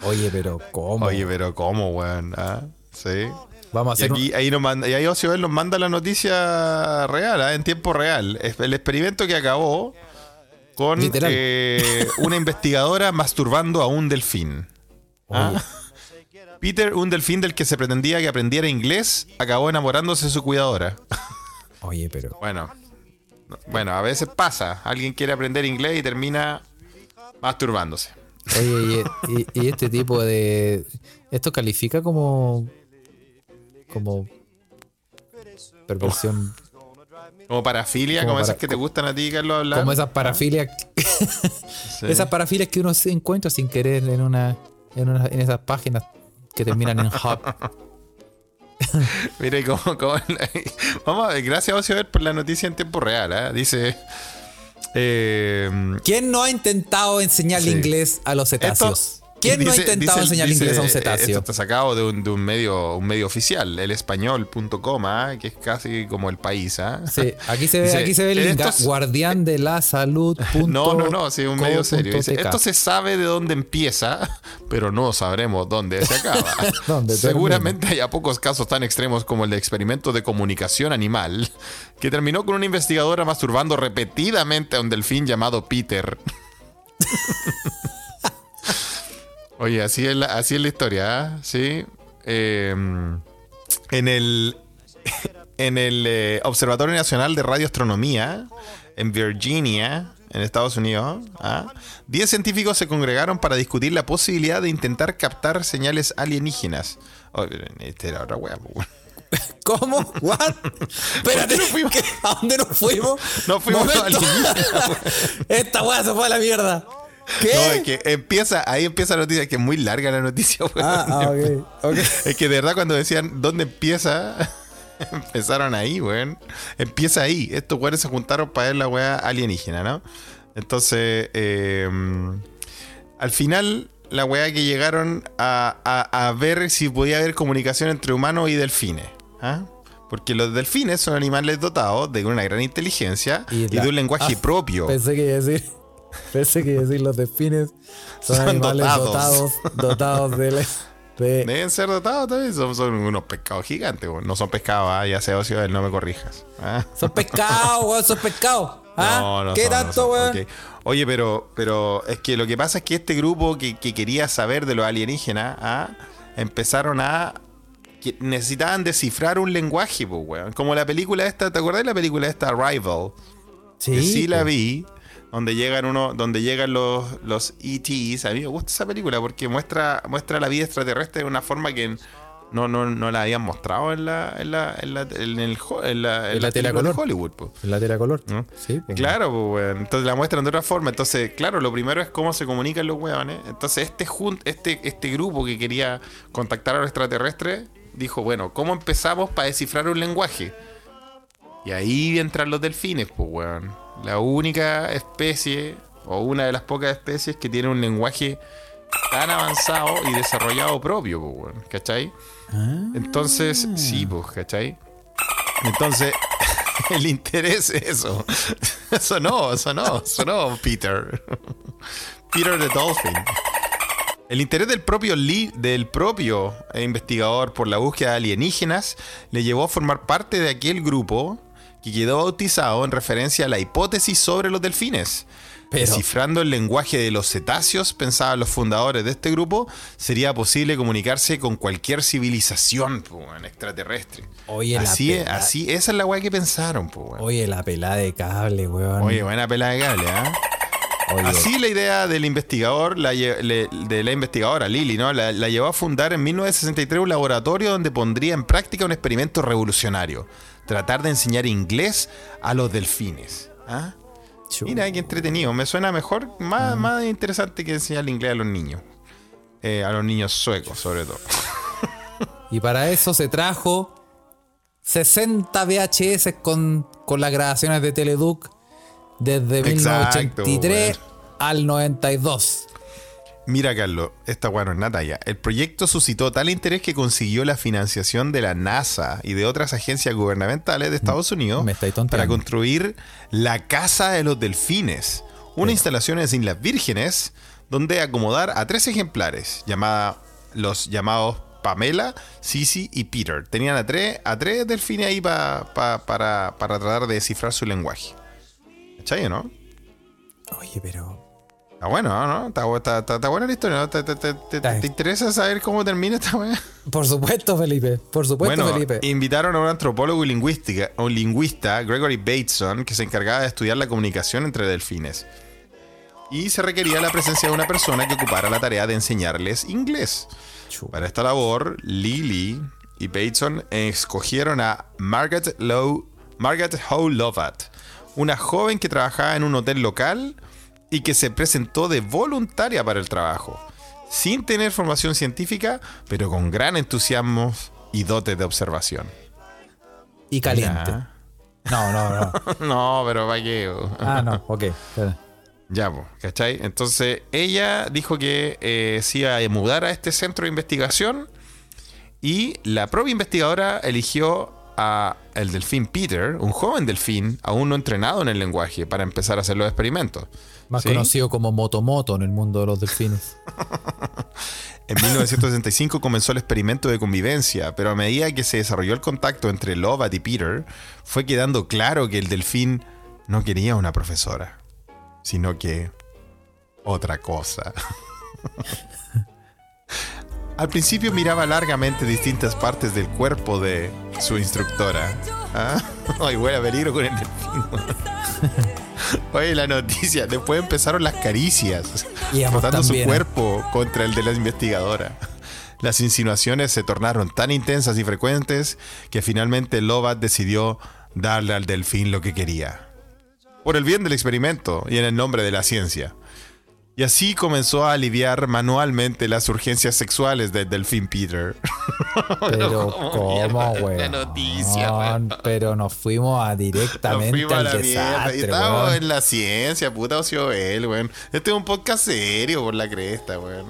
Oye, pero ¿cómo? Oye, pero ¿cómo, weón? Ah, Sí. Vamos a Y hacer un- aquí, ahí nos manda, y ahí Ociobel nos manda la noticia real, ¿ah? en tiempo real. El experimento que acabó con eh, una investigadora masturbando a un delfín. ¿ah? Peter, un delfín del que se pretendía que aprendiera inglés, acabó enamorándose de su cuidadora. Oye, pero. Bueno, bueno, a veces pasa. Alguien quiere aprender inglés y termina masturbándose. Oye, y, y- y este tipo de. Esto califica como. Como. Perversión. Como parafilia, Como como, esas que te gustan a ti, Carlos, hablar. Como esas parafilias. Sí. Esas parafilias que uno se encuentra sin querer en una. En, una- en esas páginas que terminan en hub. Mira, y como, como- vamos a ver, gracias Ocio por la noticia en tiempo real. ¿ah? Dice. eh, ¿Quién no ha intentado enseñarle Sí. inglés a los cetáceos? Esto- ¿Quién no ha intentado dice- dice, inglés a un eh, Esto cetáceo? está sacado de un, de un medio un medio oficial, el español.com, ¿ah? que es casi como el país. ¿ah? Sí, aquí se ve, aquí se ve el link. ¿ah? estos- Guardián de la salud. No, no, no, sí, un medio serio. Dice, esto se sabe de dónde empieza, pero no sabremos dónde se acaba. ¿Dónde Seguramente haya pocos casos tan extremos como el de experimento de comunicación animal, que terminó con una investigadora masturbando repetidamente a un delfín llamado Peter. Oye, así es la, así es la historia, ¿ah? Sí. Eh, en el, en el eh, Observatorio Nacional de Radioastronomía, en Virginia, en Estados Unidos, ¿ah? 10 científicos se congregaron para discutir la posibilidad de intentar captar señales alienígenas. Oh, esta era otra wea, pues. ¿Cómo? ¿What? Espérate, ¿qué? ¿a dónde nos fuimos? No fuimos a alienígena, Esta weá se fue a la mierda. ¿Qué? No, es que empieza, ahí empieza la noticia, que es muy larga la noticia. Ah, ah. Es que de verdad cuando decían dónde empieza, empezaron ahí, weón. Empieza ahí. Estos weones se juntaron para ver la weá alienígena, ¿no? Entonces, eh, al final, la weá que llegaron a, a- a ver si podía haber comunicación entre humanos y delfines. ¿ah? Porque los delfines son animales dotados de una gran inteligencia y, de un lenguaje ah, propio. Pensé que iba a decir. Pensé que decir los delfines son, Son animales dotados. dotados. Dotados, de, de- Deben ser dotados también. Son, son unos pescados gigantes, weón. No son pescados, ¿ah? ya sea ocio, no me corrijas. ¿ah? Son pescados, weón, son pescados. ¿Ah? No, no ¿Qué son, tanto, weón? Oye, pero, pero es que lo que pasa es que este grupo que, que quería saber de los alienígenas, empezaron a. que necesitaban descifrar un lenguaje, pues, weón. Como la película esta, ¿te acuerdas de la película esta, Arrival? Que sí la vi. Donde llegan uno, donde llegan los, los ETs. A mí me gusta esa película porque muestra, muestra la vida extraterrestre de una forma que no, no, no la habían mostrado en la, en la, en la, en el, en la, En la las películas de telecolor. Hollywood, pues. En la tela color. ¿no? Sí, po. Claro, pues, weón. Entonces la muestran de otra forma. Entonces, claro, lo primero es cómo se comunican los weones. Entonces, este, jun- este, este grupo que quería contactar a los extraterrestres dijo, bueno, ¿cómo empezamos para descifrar un lenguaje? Y ahí entran los delfines, pues, weón. La única especie, o una de las pocas especies que tiene un lenguaje tan avanzado y desarrollado propio, pues. ¿Cachai? Entonces, sí, pues, ¿cachai? Entonces, el interés es eso. Eso no, eso no, eso no, Peter. Peter the Dolphin. El interés del propio, Lee- del propio investigador por la búsqueda de alienígenas le llevó a formar parte de aquel grupo que quedó bautizado en referencia a la hipótesis sobre los delfines. Pero- Descifrando el lenguaje de los cetáceos, pensaban los fundadores de este grupo, sería posible comunicarse con cualquier civilización extraterrestre. Oye, la así, es, así, esa es la weá que pensaron. Oye, la pelada de cable, weón. Oye, buena pelada de cable, ¿ah? Oye, Así la idea del investigador, la lle- le- de la investigadora Lily, ¿no? La, la llevó a fundar en 1963 un laboratorio donde pondría en práctica un experimento revolucionario. Tratar de enseñar inglés a los delfines. ¿ah? Mira, qué entretenido. Me suena mejor, más, más interesante que enseñar inglés a los niños. Eh, a los niños suecos, sobre todo. Y para eso se trajo 60 VHS con, con las grabaciones de Teleduc desde Exacto, 1983 al 92. Mira, Carlos, esta bueno es Natalia. El proyecto suscitó tal interés que consiguió la financiación de la NASA y de otras agencias gubernamentales de Estados Unidos Me para construir la Casa de los Delfines, una instalación en Islas Vírgenes donde acomodar a tres ejemplares, llamada, los llamados Pamela, Sisi y Peter. Tenían a tres, a tres delfines ahí pa- pa- para, para tratar de descifrar su lenguaje. ¿Cachai, o no? Oye, pero. Está bueno, ¿no? Está, bu- está- está- está buena la historia, ¿no? ¿Te, te- te- te- interesa saber cómo termina esta weá? Por supuesto, Felipe. Por supuesto, Bueno, Felipe. invitaron a un antropólogo y lingüística, un lingüista, Gregory Bateson, que se encargaba de estudiar la comunicación entre delfines. Y se requería la presencia de una persona que ocupara la tarea de enseñarles inglés. Para esta labor, Lily y Bateson escogieron a Margaret, Margaret Howe Lovat, una joven que trabajaba en un hotel local y que se presentó de voluntaria para el trabajo, sin tener formación científica, pero con gran entusiasmo y dotes de observación. Y caliente. No, no, no. no, pero ¿para qué? bo? Ah, no, ok. Ya, po, ¿cachai? Entonces ella dijo que eh, se iba a mudar a este centro de investigación y la propia investigadora eligió a el delfín Peter, un joven delfín aún no entrenado en el lenguaje, para empezar a hacer los experimentos. Más ¿Sí? conocido como Motomoto en el mundo de los delfines. En 1965 comenzó el experimento de convivencia, pero a medida que se desarrolló el contacto entre Lovat y Peter, fue quedando claro que el delfín no quería una profesora, sino que otra cosa. Al principio miraba largamente distintas partes del cuerpo de su instructora. ¿Ah? Ay, buena peligro con el delfín. Oye, la noticia. Después empezaron las caricias. Y ambos frotando su cuerpo contra el de la investigadora. Las insinuaciones se tornaron tan intensas y frecuentes que finalmente Lovat decidió darle al delfín lo que quería. Por el bien del experimento y en el nombre de la ciencia. Y así comenzó a aliviar manualmente las urgencias sexuales del delfín Peter. Pero, ¿cómo de noticia, weón? Pero nos fuimos a Nos directamente fuimos a al la mierda. Y desastre, estábamos weón. en la ciencia, puta ocio él, weón. Este es un podcast serio por la cresta, weón.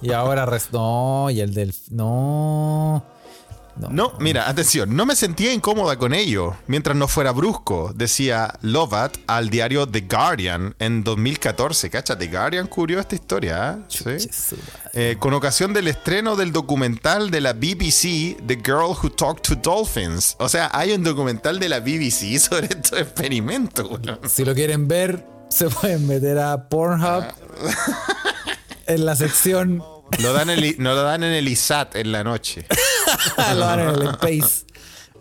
Y ahora, no, y el del. No. No. No, mira, atención, no me sentía incómoda con ello, mientras no fuera brusco, decía Lovat al diario The Guardian en 2014. Cacha, The Guardian cubrió esta historia, ¿ah? ¿Sí? Eh, con ocasión del estreno del documental de la BBC, The Girl Who Talked to Dolphins. O sea, hay un documental de la BBC sobre estos experimentos. Si lo quieren ver, se pueden meter a Pornhub en la sección. Lo dan en el, no lo dan en el ISAT en la noche. lo en el Space.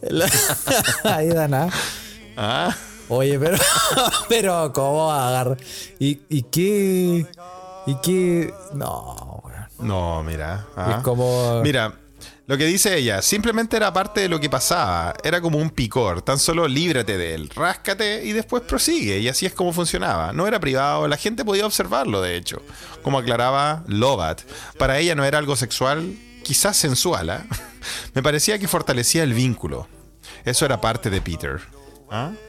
Ahí dan a. ¿Ah? Oye, pero. Pero, ¿cómo agarrar? ¿Y, ¿Y qué? ¿Y qué? No. No, mira. ah. Es como. Mira, lo que dice ella, simplemente era parte de lo que pasaba. Era como un picor. Tan solo líbrate de él, ráscate y después prosigue. Y así es como funcionaba. No era privado, la gente podía observarlo, de hecho. Como aclaraba Lovat. Para ella no era algo sexual, quizás sensual. ¿ah? Me parecía que fortalecía el vínculo. Eso era parte de Peter. ¿Ah?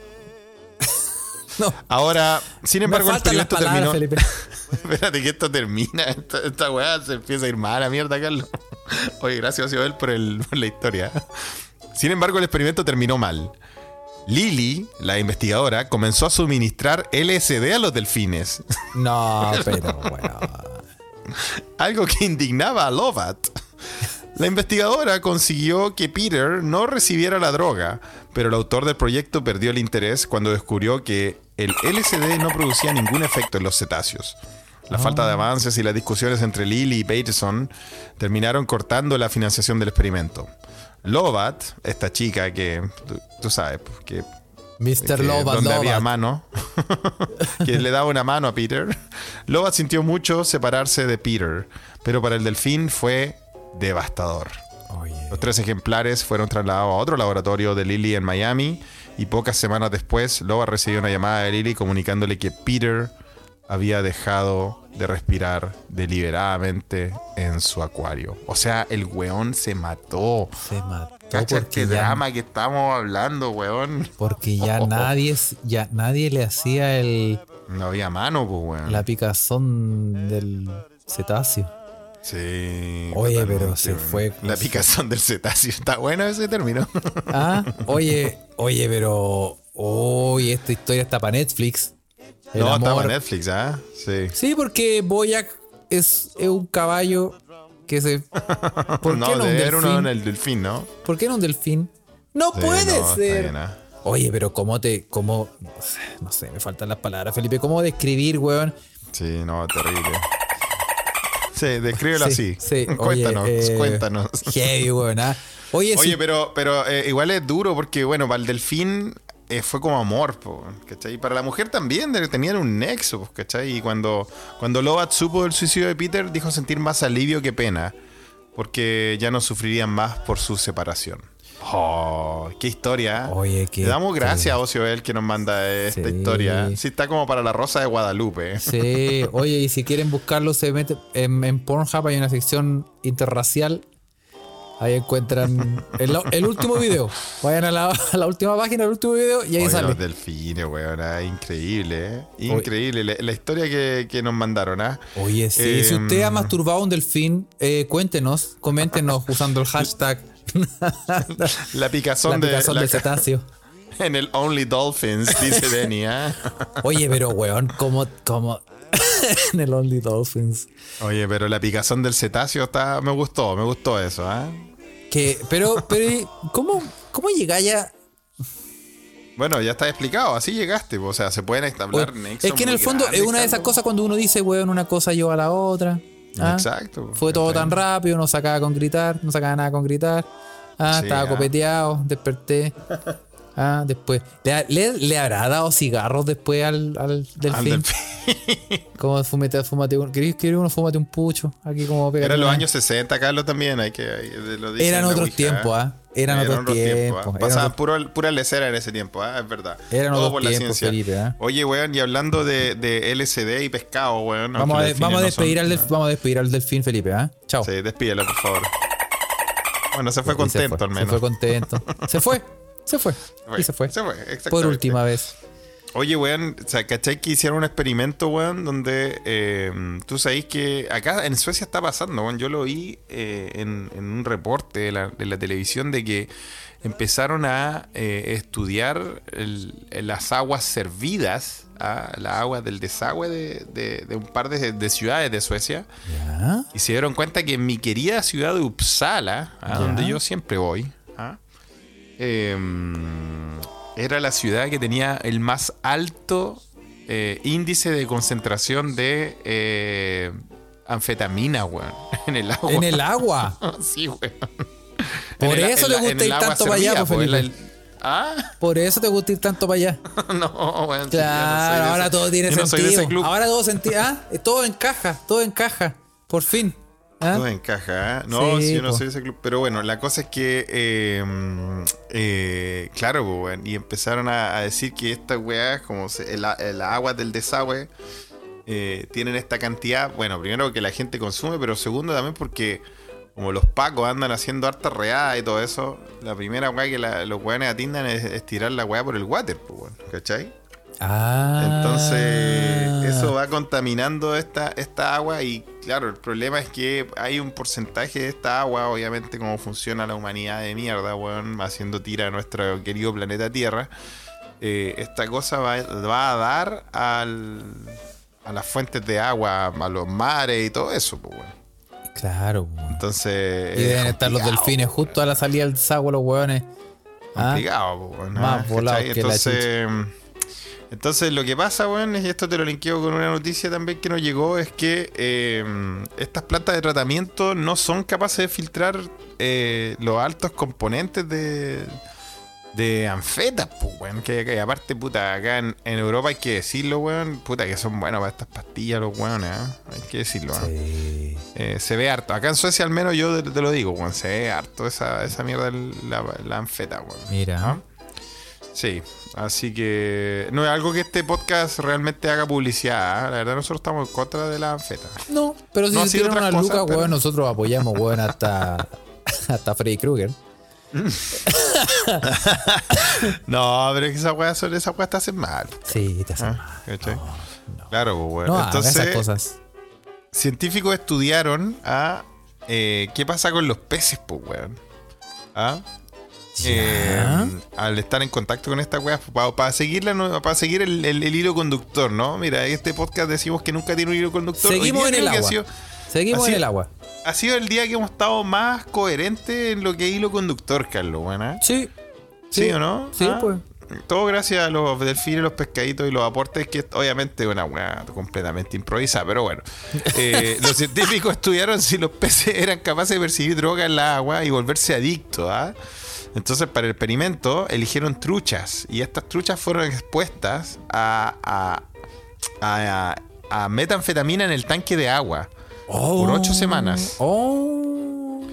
No. Ahora, sin embargo, el experimento palabras, terminó. Espérate que esto termina. Esta, esta weá se empieza a ir mal a la mierda, Carlos. Oye, gracias, Joel, por, el, por la historia. Sin embargo, el experimento terminó mal. Lily, la investigadora, comenzó a suministrar LSD a los delfines. No, pero, weón. Algo que indignaba a Lovat. La investigadora consiguió que Peter no recibiera la droga, pero el autor del proyecto perdió el interés cuando descubrió que el LSD no producía ningún efecto en los cetáceos. La falta de avances y las discusiones entre Lily y Bateson terminaron cortando la financiación del experimento. Lovat, esta chica que tú, tú sabes, pues, que Mr. que Lova donde había Lova. mano, que le daba una mano a Peter. Lobat sintió mucho separarse de Peter, pero para el delfín fue devastador. Los tres ejemplares fueron trasladados a otro laboratorio de Lily en Miami y pocas semanas después Loba recibió una llamada de Lily comunicándole que Peter había dejado de respirar deliberadamente en su acuario. O sea, el weón se mató. Se mató Cacha porque ya, drama que estamos hablando, weón. porque ya nadie, ya nadie le hacía el, No había mano, pues, weón. la picazón del cetáceo. Sí. Oye, pero se fue- La picazón del cetáceo. Está bueno ese término. Ah, oye, oye, pero. Oye, esta historia está para Netflix. El no, amor. en Netflix, ¿ah? Sí. Sí, porque Boyac es, es un caballo que se. ¿Por no, qué no un haber uno delfín? en el delfín, ¿no? ¿Por qué no un delfín? No Sí, puede no, está ser. bien, ¿ah? Oye, pero cómo te. Cómo, no sé, no sé, me faltan las palabras, Felipe. ¿Cómo describir, weón? Sí, no, terrible. Sí, descríbelo así. Sí, oye, cuéntanos, eh, cuéntanos. Heavy, weón. ah. Oye, Oye, sí, pero, pero eh, igual es duro porque, bueno, para el delfín eh, fue como amor, po, ¿cachai? Y para la mujer también tenían un nexo, ¿cachai? Y cuando, cuando Lobat supo del suicidio de Peter, dijo sentir más alivio que pena, porque ya no sufrirían más por su separación. Oh, qué historia. ¿eh? Oye, qué Le damos gracias a historia. Ocio El que nos manda esta Sí. historia. Sí, está como para la Rosa de Guadalupe. Sí, oye, y si quieren buscarlo, se mete en, en Pornhub hay una sección interracial. Ahí encuentran el, el último video. Vayan a la, a la última página del último video y ahí Oye, sale. los delfines, weón, ah, increíble, ¿eh? Increíble. La, la historia que, que nos mandaron, ¿ah? Oye, sí, si Em, usted ha masturbado a un delfín, eh, cuéntenos, coméntenos usando el hashtag La picazón, la picazón de del la- cetáceo. en el Only Dolphins, dice Denny, ¿ah? Oye, pero weón, como, como en el Only Dolphins. Oye, pero la picazón del cetáceo está, me gustó, me gustó eso, ¿ah? Que, pero, pero, ¿cómo, cómo llegáis a, Bueno, ya está explicado, así llegaste, o sea, se pueden establecer es que en el fondo es una de esas cosas cuando uno dice, weón, una cosa lleva a la otra. ¿Ah? Exacto. Fue todo tan rápido, no sacaba con gritar, no sacaba nada con gritar. Ah, Sí, estaba ah. copeteado, desperté. Ah, después. ¿Le, le- le habrá dado cigarros después al, al Al delfín? Como fumete, fumate un. ¿Querés que uno fumate un pucho? Aquí como. Eran los años 60, Carlos, también. Hay que, hay- lo Eran la otros tiempos, ¿eh? ¿ah? Eran otros ¿ah? tiempos, eran Pasaban puro, pura lecera en ese tiempo, ¿ah? es verdad. Eran Todo otros por la tiempos, ciencia. Felipe, ¿ah? Oye, weón, y hablando de, de LSD y pescado, weón. Vamos, a, vamos, a no despedir son- al delf- vamos a despedir al delfín, Felipe, ¿ah? Chao. Sí, despídelo, por favor. Bueno, se fue Y contento se fue, al menos. Se fue contento. se fue. Se fue. Y se fue. Se fue, Por última vez. Oye, weón, o sea, ¿cachai que hicieron un experimento, weón? Donde eh, tú sabéis que acá en Suecia está pasando, weón. Yo lo vi eh, en, en un reporte de la, de la televisión de que empezaron a eh, estudiar el- las aguas servidas, a las aguas del desagüe de, de- de un par de, de ciudades de Suecia. ¿Ya? Y se dieron cuenta que en mi querida ciudad de Uppsala, a Ya. donde yo siempre voy, em, era la ciudad que tenía el más alto eh, índice de concentración de eh, anfetamina, weón, en el agua. En el agua. sí, weón. Por En eso te gusta ir tanto para allá, servida, pues, pues, Felipe. el- ¿Ah? Por eso te gusta ir tanto para allá. No, weón. sí, no Claro, ahora ese- todo tiene no sentido. Ahora todo sentido. Ah, todo encaja, todo encaja. Por fin. ¿Ah? Todo encaja, ¿eh? No, Sí, sí, yo no po. soy ese club. Pero bueno, la cosa es que, eh, mm, eh, claro, po, weón, y empezaron a, a decir que estas weas, como se- el, el agua del desagüe, eh, tienen esta cantidad. Bueno, primero que la gente consume, pero segundo también porque, como los pacos andan haciendo harta reada y todo eso, la primera wea que la- los weones atiendan es, es tirar la wea por el water, po, weón, ¿cachai? Ah. Entonces, eso va contaminando esta, esta agua y claro, el problema es que hay un porcentaje de esta agua, obviamente como funciona la humanidad de mierda, weón, haciendo tira a nuestro querido planeta Tierra, eh, esta cosa va, va a dar al, a las fuentes de agua, a los mares y todo eso, pues, weón. Claro. po. Entonces... Y es deben estar los delfines justo a la salida del desagüe, los hueones. Ah, complicado, po, weón, Más ¿ah? volados ¿Cachai? que la Entonces, lo que pasa, weón, y esto te lo linkeo con una noticia también que nos llegó, es que eh, estas plantas de tratamiento no son capaces de filtrar eh, los altos componentes de, de anfetas, pues, weón. Que, aparte, puta, acá en, en Europa hay que decirlo, weón, puta, que son buenos para estas pastillas los weones, ¿ah? Hay que decirlo, ¿ah? sí. Eh, se ve harto. Acá en Suecia al menos yo te, te lo digo, weón. Se ve harto esa, esa mierda, la, la anfeta, weón. Mira. ¿Ah? Sí, así que no es algo que este podcast realmente haga publicidad. ¿ah? La verdad nosotros estamos en contra de la anfeta. No, pero si No se tiran otras una cosas, luca, pero- weón, nosotros apoyamos, weón, hasta, hasta Freddy Krueger. No, pero es que esas weas, son- esas weas te hacen mal. Sí, te hacen ¿ah? mal. Claro, pues, weón. Entonces, esas cosas. científicos estudiaron a eh, qué pasa con los peces, pues, weón. ¿Ah? Eh, al estar en contacto con esta weá, para seguir, para seguir el, el- el hilo conductor, ¿no? Mira, este podcast decimos que nunca tiene un hilo conductor. Seguimos en el agua. sido- Seguimos en el agua. Ha sido el día que hemos estado más coherentes en lo que es hilo conductor, Carlos, ¿bueno? Sí. ¿Sí, o no? Sí, ¿Ah? pues. Todo gracias a los delfines, los pescaditos y los aportes, que obviamente es una weá completamente improvisada, pero bueno. Eh, los científicos estudiaron si los peces eran capaces de percibir droga en la agua y volverse adictos, ¿ah? Entonces, para el experimento, eligieron truchas y estas truchas fueron expuestas a, a, a- metanfetamina en el tanque de agua por ocho semanas. Oh.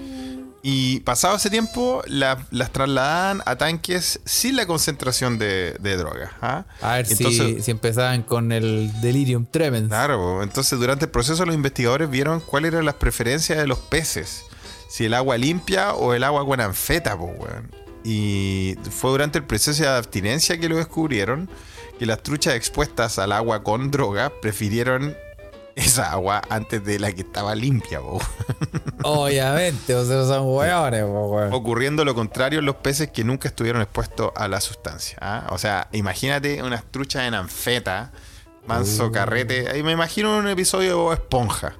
Y pasado ese tiempo, la- las trasladaban a tanques sin la concentración de, de droga. ¿ah? A ver si, Entonces- si empezaban con el delirium tremens. Claro, entonces durante el proceso los investigadores vieron cuáles eran las preferencias de los peces. Si el agua limpia o el agua con anfeta, pues, weón. Y fue durante el proceso de abstinencia que lo descubrieron que las truchas expuestas al agua con droga prefirieron esa agua antes de la que estaba limpia, po. Obviamente, o sea, son hueones, po, weón. ocurriendo lo contrario en los peces que nunca estuvieron expuestos a la sustancia. ¿ah? O sea, imagínate unas truchas en anfeta, manso carrete. Ahí me imagino un episodio de Bob Esponja.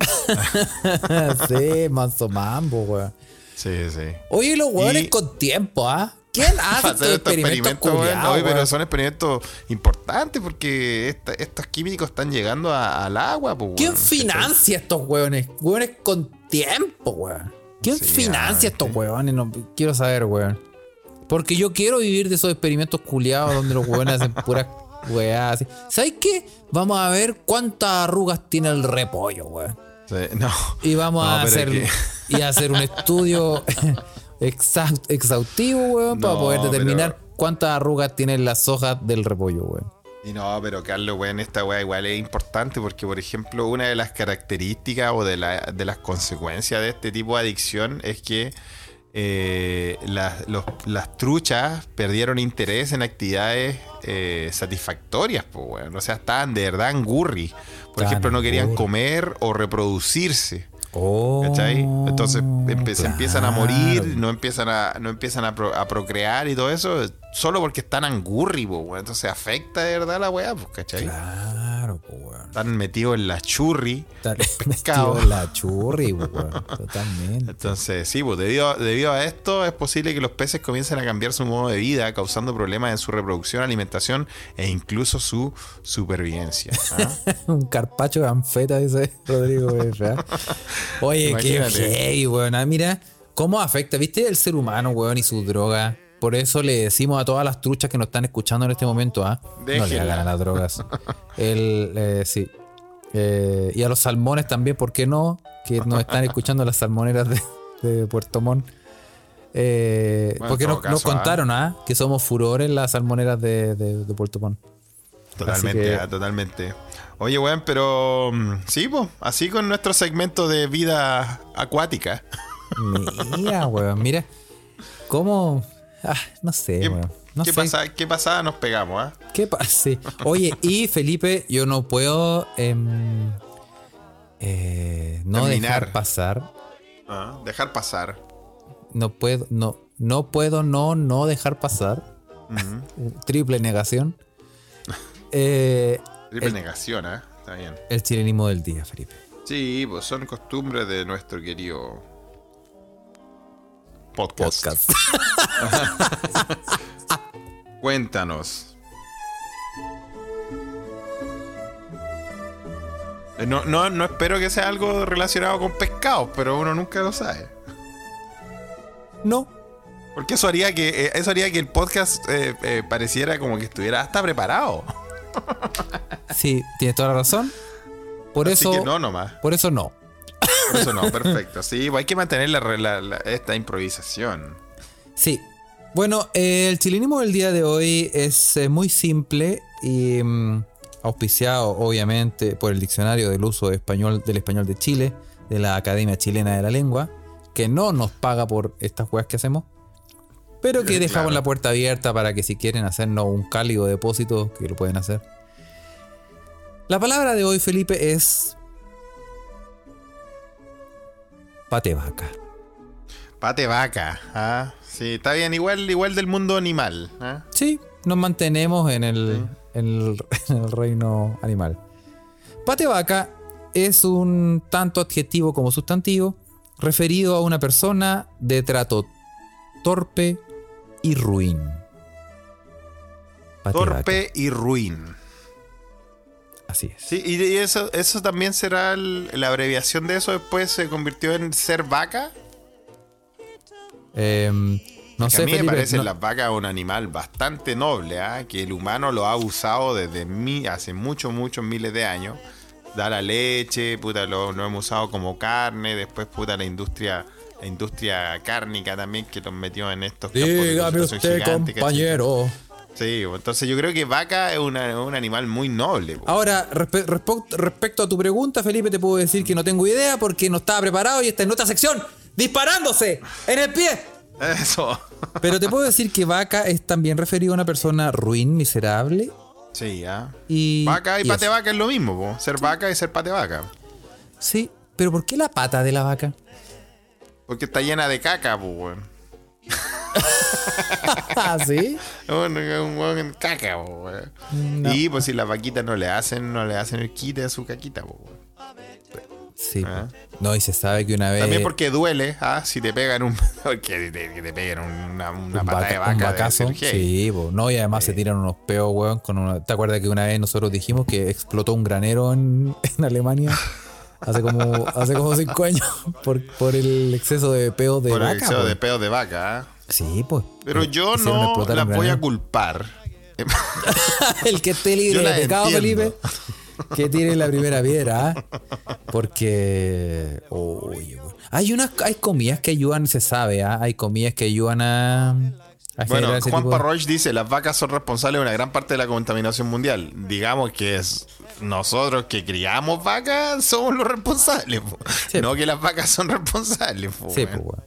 sí, manso mambo, weón. Sí, sí. Oye, los hueones Y- con tiempo, ¿ah? ¿Quién hace estos experimentos weón, culiados, oye, pero son experimentos importantes porque esta- estos químicos están llegando a- al agua. Pues, ¿Quién financia estos hueones? Hueones con tiempo, weón. ¿Quién Sí, financia ah, estos hueones? No, quiero saber, weón. Porque yo quiero vivir de esos experimentos culiados donde los hueones hacen puras weá así. ¿Sabes qué? Vamos a ver cuántas arrugas tiene el repollo, weón. Sí, no. Y vamos No, a hacer, es y a hacer un estudio exact- exhaustivo, weón, para poder determinar pero- cuántas arrugas tienen las hojas del repollo, weón. Y no, pero Carlos, weón, esta weá igual es importante porque, por ejemplo, una de las características o de, la- de las consecuencias de este tipo de adicción es que eh, las, los- las truchas perdieron interés en actividades eh, satisfactorias, pues, weón. O sea, estaban de verdad en gurri. Por ejemplo, no querían comer o reproducirse. Oh, ¿Cachai? Entonces empe- se empiezan a morir, no empiezan a, no empiezan a, pro- a procrear y todo eso, solo porque están angurri. Entonces afecta de verdad la weá, pues, ¿cachai? Claro. Están metidos en la churri. Está pescado. metido en la churri, weón. Totalmente. Entonces, sí, pues debido, debido a esto es posible que los peces comiencen a cambiar su modo de vida, causando problemas en su reproducción, alimentación e incluso su supervivencia. ¿ah? Un carpacho de anfeta, dice Rodrigo. ¿ah? Oye, qué heavy, weón. Ah, mira, cómo afecta, ¿viste? El ser humano, weón, y su droga. Por eso le decimos a todas las truchas que nos están escuchando en este momento, ¿ah? No le hagan a las drogas. El, eh, sí. Eh, y a los salmones también, ¿por qué no? Que nos están escuchando las salmoneras de, de Puerto Montt. Eh, Bueno, en porque nos, nos caso, ¿ah? contaron, ¿ah? Que somos furores las salmoneras de, de- de Puerto Montt. Totalmente, que- ah, totalmente. Oye, weón, pero mm, sí, pues, así con nuestro segmento de vida acuática. Mira, weón, mira. ¿Cómo? Ah, no sé, ¿Qué, weón. No qué sé. pasa- qué pasada nos pegamos, ah? ¿Qué pasa? Sí. Oye, y Felipe, yo no puedo em, eh, no Terminar. dejar pasar. Ah, Dejar pasar. No puedo, no, no puedo no, no dejar pasar. Triple negación. Eh, Triple El- negación, ¿ah? Está bien. el chilenismo del día, Felipe. Sí, pues son costumbres de nuestro querido podcast. Podcast. Cuéntanos. Eh, No, no, no espero que sea algo relacionado con pescados, pero uno nunca lo sabe. No. Porque eso haría que, eh, eso haría que el podcast eh, eh, pareciera como que estuviera hasta preparado. Sí, tienes toda la razón. Por Así eso, que no nomás. por eso no. Por eso no, perfecto. Sí, hay que mantener la, re- la- la- esta improvisación. Sí. Bueno, eh, el chilenismo del día de hoy es eh, muy simple y mm, auspiciado, obviamente, por el diccionario del uso de español, del español de Chile, de la Academia Chilena de la Lengua, que no nos paga por estas weas que hacemos, pero que Eh, dejamos claro. la puerta abierta para que si quieren hacernos un cálido depósito, que lo pueden hacer. La palabra de hoy, Felipe, es pate vaca. Pate vaca, ¿ah? Sí, está bien, igual, igual del mundo animal. ¿ah? Sí, nos mantenemos en el, en el, en el reino animal. Pate vaca es un tanto adjetivo como sustantivo referido a una persona de trato torpe y ruin. Torpe y ruin. Así es. Sí, y y eso, eso también será el- la abreviación de eso después se convirtió en ser vaca. Em, no Que sé, a mí Felipe, me parece no- las vacas un animal bastante noble, ¿ah? que el humano lo ha usado desde mi, hace muchos, muchos miles de años. Da la leche, puta, lo, lo hemos usado como carne, después puta la industria, la industria cárnica también que nos metió en estos campos de Dígame usted, gigante, ¿cachai? Sí, entonces yo creo que vaca es una- un animal muy noble. po. Ahora, respe- respecto a tu pregunta, Felipe, te puedo decir que no tengo idea porque no estaba preparado y está en nuestra sección disparándose en el pie. Eso. Pero te puedo decir que vaca es también referido a una persona ruin, miserable Sí, ¿ah? y. Vaca y, y pate eso. vaca es lo mismo, po. ser vaca y ser pate vaca. Sí, pero ¿por qué la pata de la vaca? Porque está llena de caca, pues, weón. ¿Ah, sí? Un, un hueón en caca, po, weón. Y pues si las vaquitas no le hacen, no le hacen el quite a su caquita, po, weón. Sí. Ah. No, y se sabe que una vez. También porque duele, ¿ah? Si te pegan un. que te, que te peguen una, una un, vaca- de un vaca. debe vacazo. Sí, po. no, y además se tiran unos peos, weón. Con una... ¿Te acuerdas que una vez nosotros dijimos que explotó un granero en, en Alemania? Hace como, hace como cinco años por, por el exceso de peos de Por el vaca. exceso po. de peos de vaca, ¿ah? Sí, pues. Pero eh, yo no las voy a culpar el que esté libre de pecado, entiendo. Felipe, que tire la primera piedra, ¿ah? Porque. Hay unas hay comidas que ayudan, se sabe, ¿ah? Hay comidas que ayudan a. a Bueno, ese Juan tipo de- Parroch dice, las vacas son responsables de una gran parte de la contaminación mundial. Digamos que es nosotros que criamos vacas somos los responsables. po. Sí. No que las vacas son responsables. po, Sí, weón.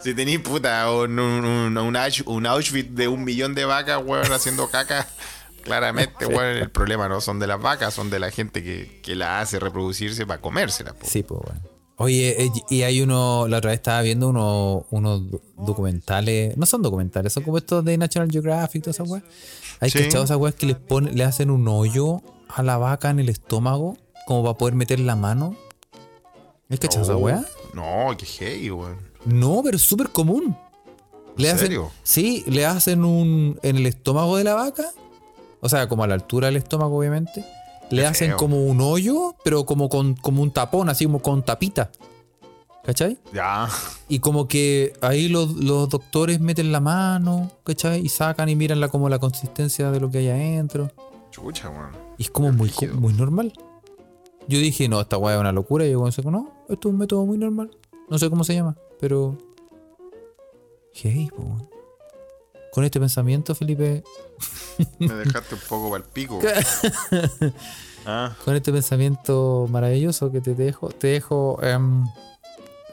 Weón. Si tenéis puta un, un, un- un Ausch- un Auschwitz de un millón de vacas, weón, haciendo caca, claramente, weón, el problema no son de las vacas, son de la gente que, que la hace reproducirse para comérselas. po. Sí, pues, bueno. Oye, eh, y hay uno, la otra vez estaba viendo uno- unos do- documentales, no son documentales, son como estos de National Geographic, todas esas weas. Hay Sí. cachado esas weas que les ponen, le hacen un hoyo a la vaca en el estómago, como para poder meter la mano. ¿Es cachado esa Oh, wea? No, qué hey, weón. No, pero es súper común. Le ¿En hacen, serio? Sí, le hacen un. en el estómago de la vaca. O sea, como a la altura del estómago, obviamente. Le Qué hacen feo. como un hoyo, pero como con como un tapón, así como con tapita. ¿Cachai? Ya. Y como que ahí los, los doctores meten la mano, ¿cachai? Y sacan y miran la, como la consistencia de lo que hay adentro. Chucha, weón. Y es como muy, muy normal. Yo dije, no, esta weá es una locura. Y yo pensé, no, esto es un método muy normal. No sé cómo se llama, pero. Hey, po. Con este pensamiento, Felipe, Me dejaste un poco para el pico. Ah, con este pensamiento maravilloso que te dejo, te dejo. em,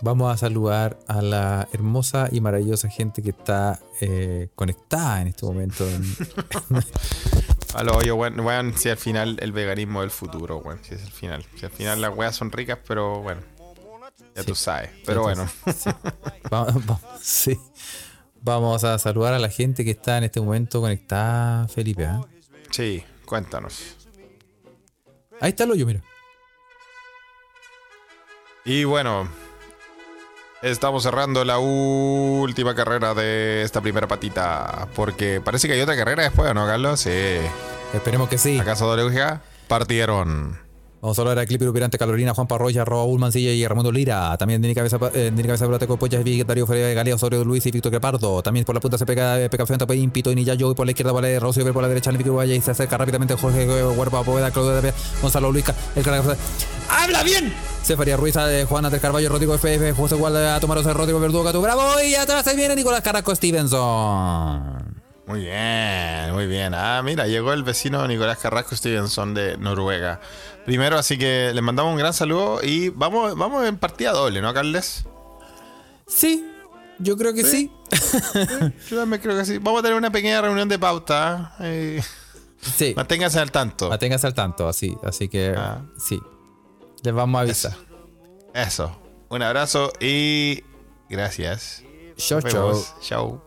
vamos a saludar a la hermosa y maravillosa gente que está eh, conectada en este momento. en- a lo hoyo, weón, weón, si al final el veganismo es el futuro, weón. Si es el final. Si al final las weas son ricas, pero bueno. Ya tú sabes. Pero bueno. Vamos, vamos, sí. Vamos a saludar a la gente que está en este momento conectada, Felipe. ¿ah? Sí, cuéntanos. Ahí está el hoyo, mira. Y bueno, estamos cerrando la última carrera de esta primera patita. Porque parece que hay otra carrera después, ¿no, Carlos? Sí. Esperemos que sí. ¿Acaso WGA? Partieron. Vamos a hablar a Clip Pirante Carolina, Juan Parroya, Arroba Ulmancilla y Ramón Lira. También Nini Cabeza, eh, Nini Cabeza Copochas, Darío Feria, Galea, Osorio, Luis y Víctor Crepardo. También por la punta se pega Peca Fianta, Impito, Iniyayo, y por la izquierda vale Rocío, por la derecha Nico Valle y se acerca rápidamente Jorge Huerva, Poveda, Claudio de Gonzalo Luisca, el Caracas. ¡Habla bien! Cefaría Ruiz, de Juan Andrés Carballo, Rodrigo FF, José Gualda, Tomaros, Rodrigo Verdugo, Gato Bravo y atrás se viene Nicolás Carrasco Stevenson. Muy bien, muy bien. Ah, mira, llegó el vecino Nicolás Carrasco Stevenson de Noruega. Primero, así que les mandamos un gran saludo y vamos, vamos en partida doble, ¿no, Carles? Sí, yo creo que sí. Yo también creo que sí. Vamos a tener una pequeña reunión de pauta. eh, Sí. manténganse al tanto. Manténgase al tanto, así. Así que Ah. sí. Les vamos a avisar. Eso. Un abrazo y gracias. Chau, chau. Chau.